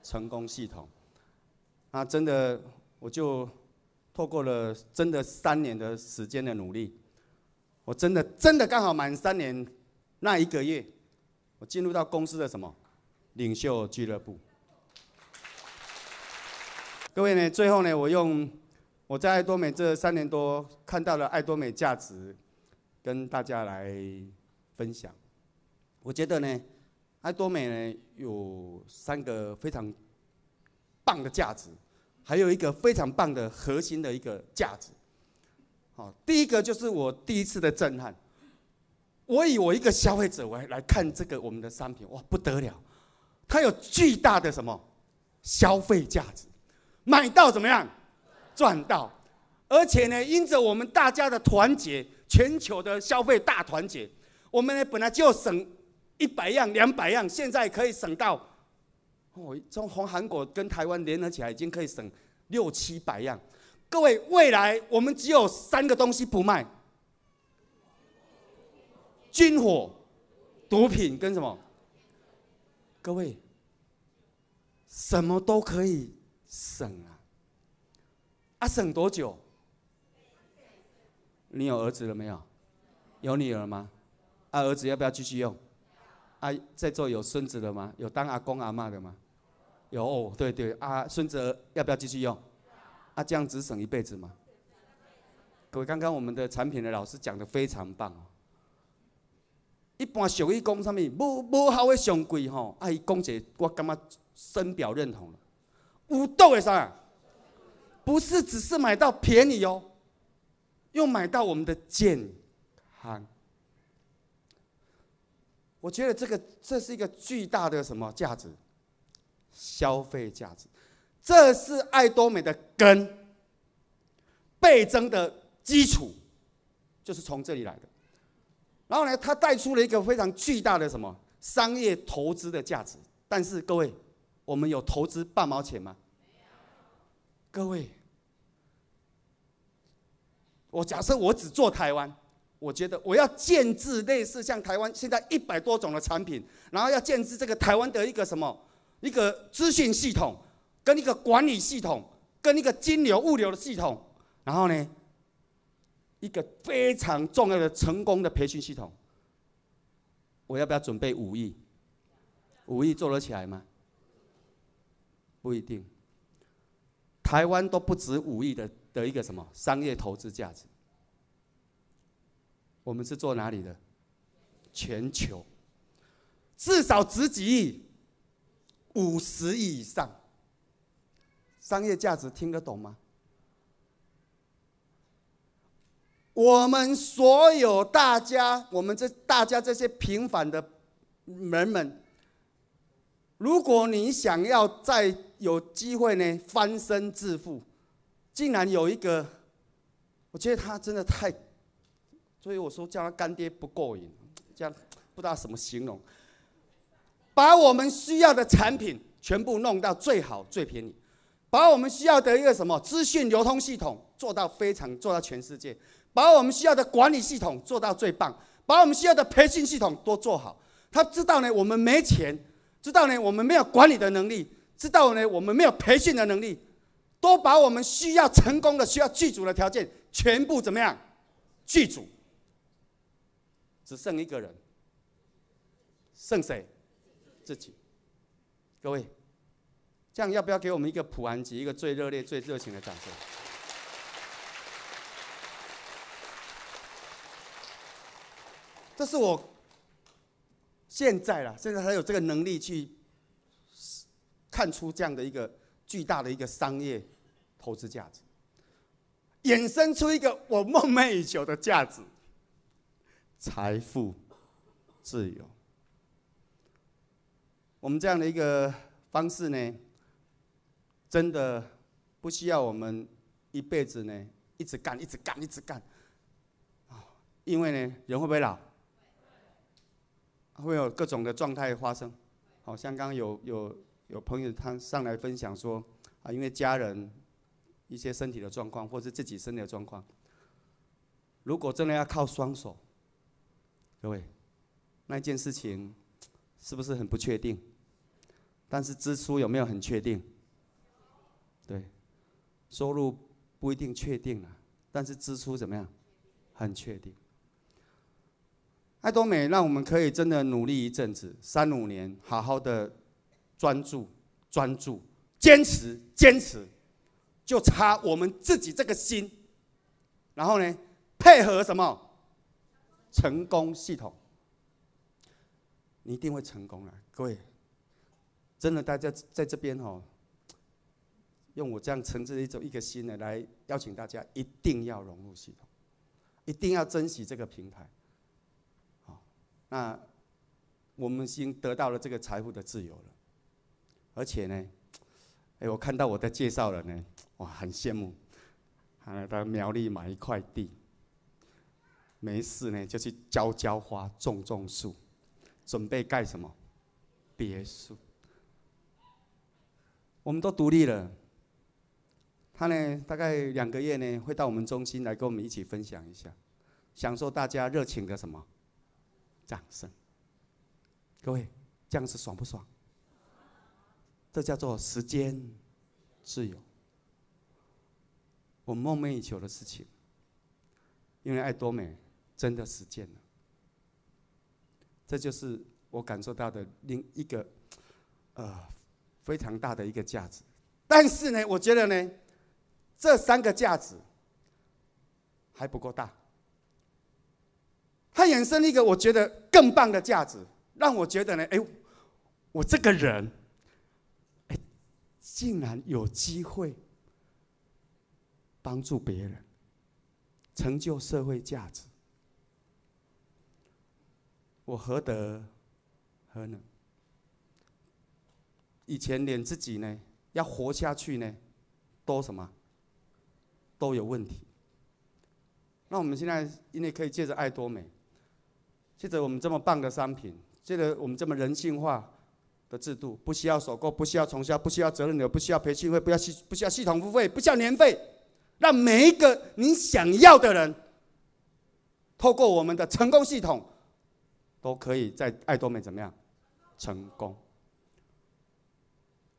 成功系统。那真的，我就透过了真的三年的时间的努力，我真的真的刚好满三年那一个月，我进入到公司的什么领袖俱乐部。各位呢，最后呢，我用。我在爱多美这三年多，看到了爱多美价值，跟大家来分享。我觉得呢，爱多美呢有三个非常棒的价值，还有一个非常棒的核心的一个价值。好，第一个就是我第一次的震撼。我以我一个消费者，我来看这个我们的商品，哇，不得了，它有巨大的什么消费价值，买到怎么样？赚到，而且呢，因着我们大家的团结，全球的消费大团结，我们呢本来就省一百样、两百样，现在可以省到，哦，从韩国跟台湾联合起来，已经可以省六七百样。各位，未来我们只有三个东西不卖：军火、毒品跟什么？各位，什么都可以省啊！啊，省多久？你有儿子了没有？有女儿吗？啊，儿子要不要继续用？啊，在座有孙子了吗？有当阿公阿嬷的吗？有，哦，对对，啊，孙子要不要继续用？啊，这样子省一辈子吗？各位，刚刚我们的产品的老师讲的非常棒哦。一般俗语讲什么？无无好的上贵吼，啊，伊讲一个，我感觉深表认同。有斗的啥？不是只是买到便宜哦，又买到我们的健康。我觉得这个这是一个巨大的什么价值？消费价值，这是爱多美的根，倍增的基础，就是从这里来的。然后呢，它带出了一个非常巨大的什么商业投资的价值。但是各位，我们有投资半毛钱吗？各位，我假设我只做台湾，我觉得我要建置类似像台湾现在一百多种的产品，然后要建置这个台湾的一个什么一个资讯系统，跟一个管理系统，跟一个金流物流的系统，然后呢，一个非常重要的成功的培训系统，我要不要准备五亿？五亿做得起来吗？不一定。台湾都不止五亿的的一个什么商业投资价值，我们是做哪里的？全球，至少值几亿，五十亿以上，商业价值听得懂吗？我们所有大家，我们这大家这些平凡的人们。如果你想要在有机会呢，翻身致富，竟然有一个，我觉得他真的太，所以我说叫他干爹不过瘾，这样不知道怎么形容。把我们需要的产品全部弄到最好最便宜，把我们需要的一个什么资讯流通系统做到非常做到全世界，把我们需要的管理系统做到最棒，把我们需要的培训系统都做好。他知道呢，我们没钱。知道呢，我们没有管理的能力；知道呢，我们没有培训的能力，都把我们需要成功的、需要具足的条件全部怎么样？具足，只剩一个人，剩谁？自己。各位，这样要不要给我们一个普安吉，一个最热烈、最热情的掌声？这是我。现在了，现在还有这个能力去看出这样的一个巨大的一个商业投资价值。衍生出一个我梦寐以求的价值——财富自由。我们这样的一个方式呢，真的不需要我们一辈子呢一直干、一直干、一直干。因为呢，人会不会老？会有各种的状态发生。好像刚刚有有有朋友他上来分享说，啊，因为家人一些身体的状况，或是自己身体的状况，如果真的要靠双手，各位，那件事情是不是很不确定？但是支出有没有很确定？对，收入不一定确定了，但是支出怎么样？很确定。爱多美让我们可以真的努力一阵子，三五年，好好的专注、专注、坚持、坚持，就差我们自己这个心，然后呢，配合什么？成功系统，你一定会成功的，各位。真的，大家在这边哦，用我这样诚挚的一种一个心呢，来邀请大家一定要融入系统，一定要珍惜这个平台。好，那我们已经得到了这个财富的自由了，而且呢，哎，我看到我的介绍人呢，哇，很羡慕，啊，到苗栗买一块地，没事呢就去浇浇花、种种树，准备盖什么别墅。我们都独立了，他呢，大概两个月呢，会到我们中心来跟我们一起分享一下，享受大家热情的什么掌声。各位，这样子爽不爽？这叫做时间自由。我梦寐以求的事情，因为爱多美真的实践了，这就是我感受到的另一个呃。非常大的一个价值，但是呢，我觉得呢，这三个价值还不够大。它衍生一个我觉得更棒的价值，让我觉得呢，哎，我这个人，竟然有机会帮助别人，成就社会价值，我何德何能？以前连自己呢，要活下去呢，都什么，都有问题。那我们现在因为可以借着爱多美，借着我们这么棒的商品，借着我们这么人性化的制度，不需要首购，不需要重销，不需要责任流，不需要培训费，不要系不需要系统付费，不需要年费，让每一个你想要的人，透过我们的成功系统，都可以在爱多美怎么样成功。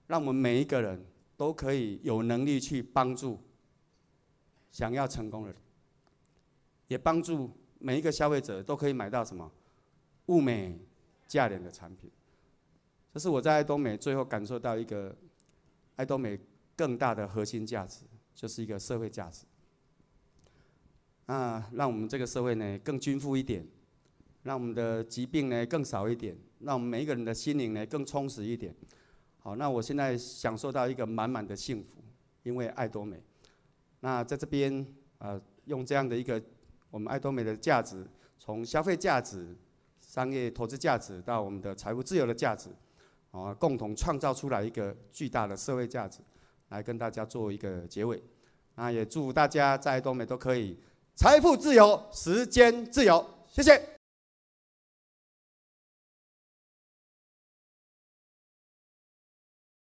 让我们每一个人都可以有能力去帮助想要成功的人，也帮助每一个消费者都可以买到什么物美价廉的产品。这是我在爱多美最后感受到一个爱多美更大的核心价值，就是一个社会价值。啊，让我们这个社会呢更均富一点，让我们的疾病呢更少一点，让我们每一个人的心灵呢更充实一点。好，那我现在享受到一个满满的幸福，因为爱多美。那在这边，呃，用这样的一个我们爱多美的价值，从消费价值、商业投资价值到我们的财务自由的价值，啊，共同创造出来一个巨大的社会价值，来跟大家做一个结尾。那也祝大家在爱多美都可以财富自由、时间自由。谢谢。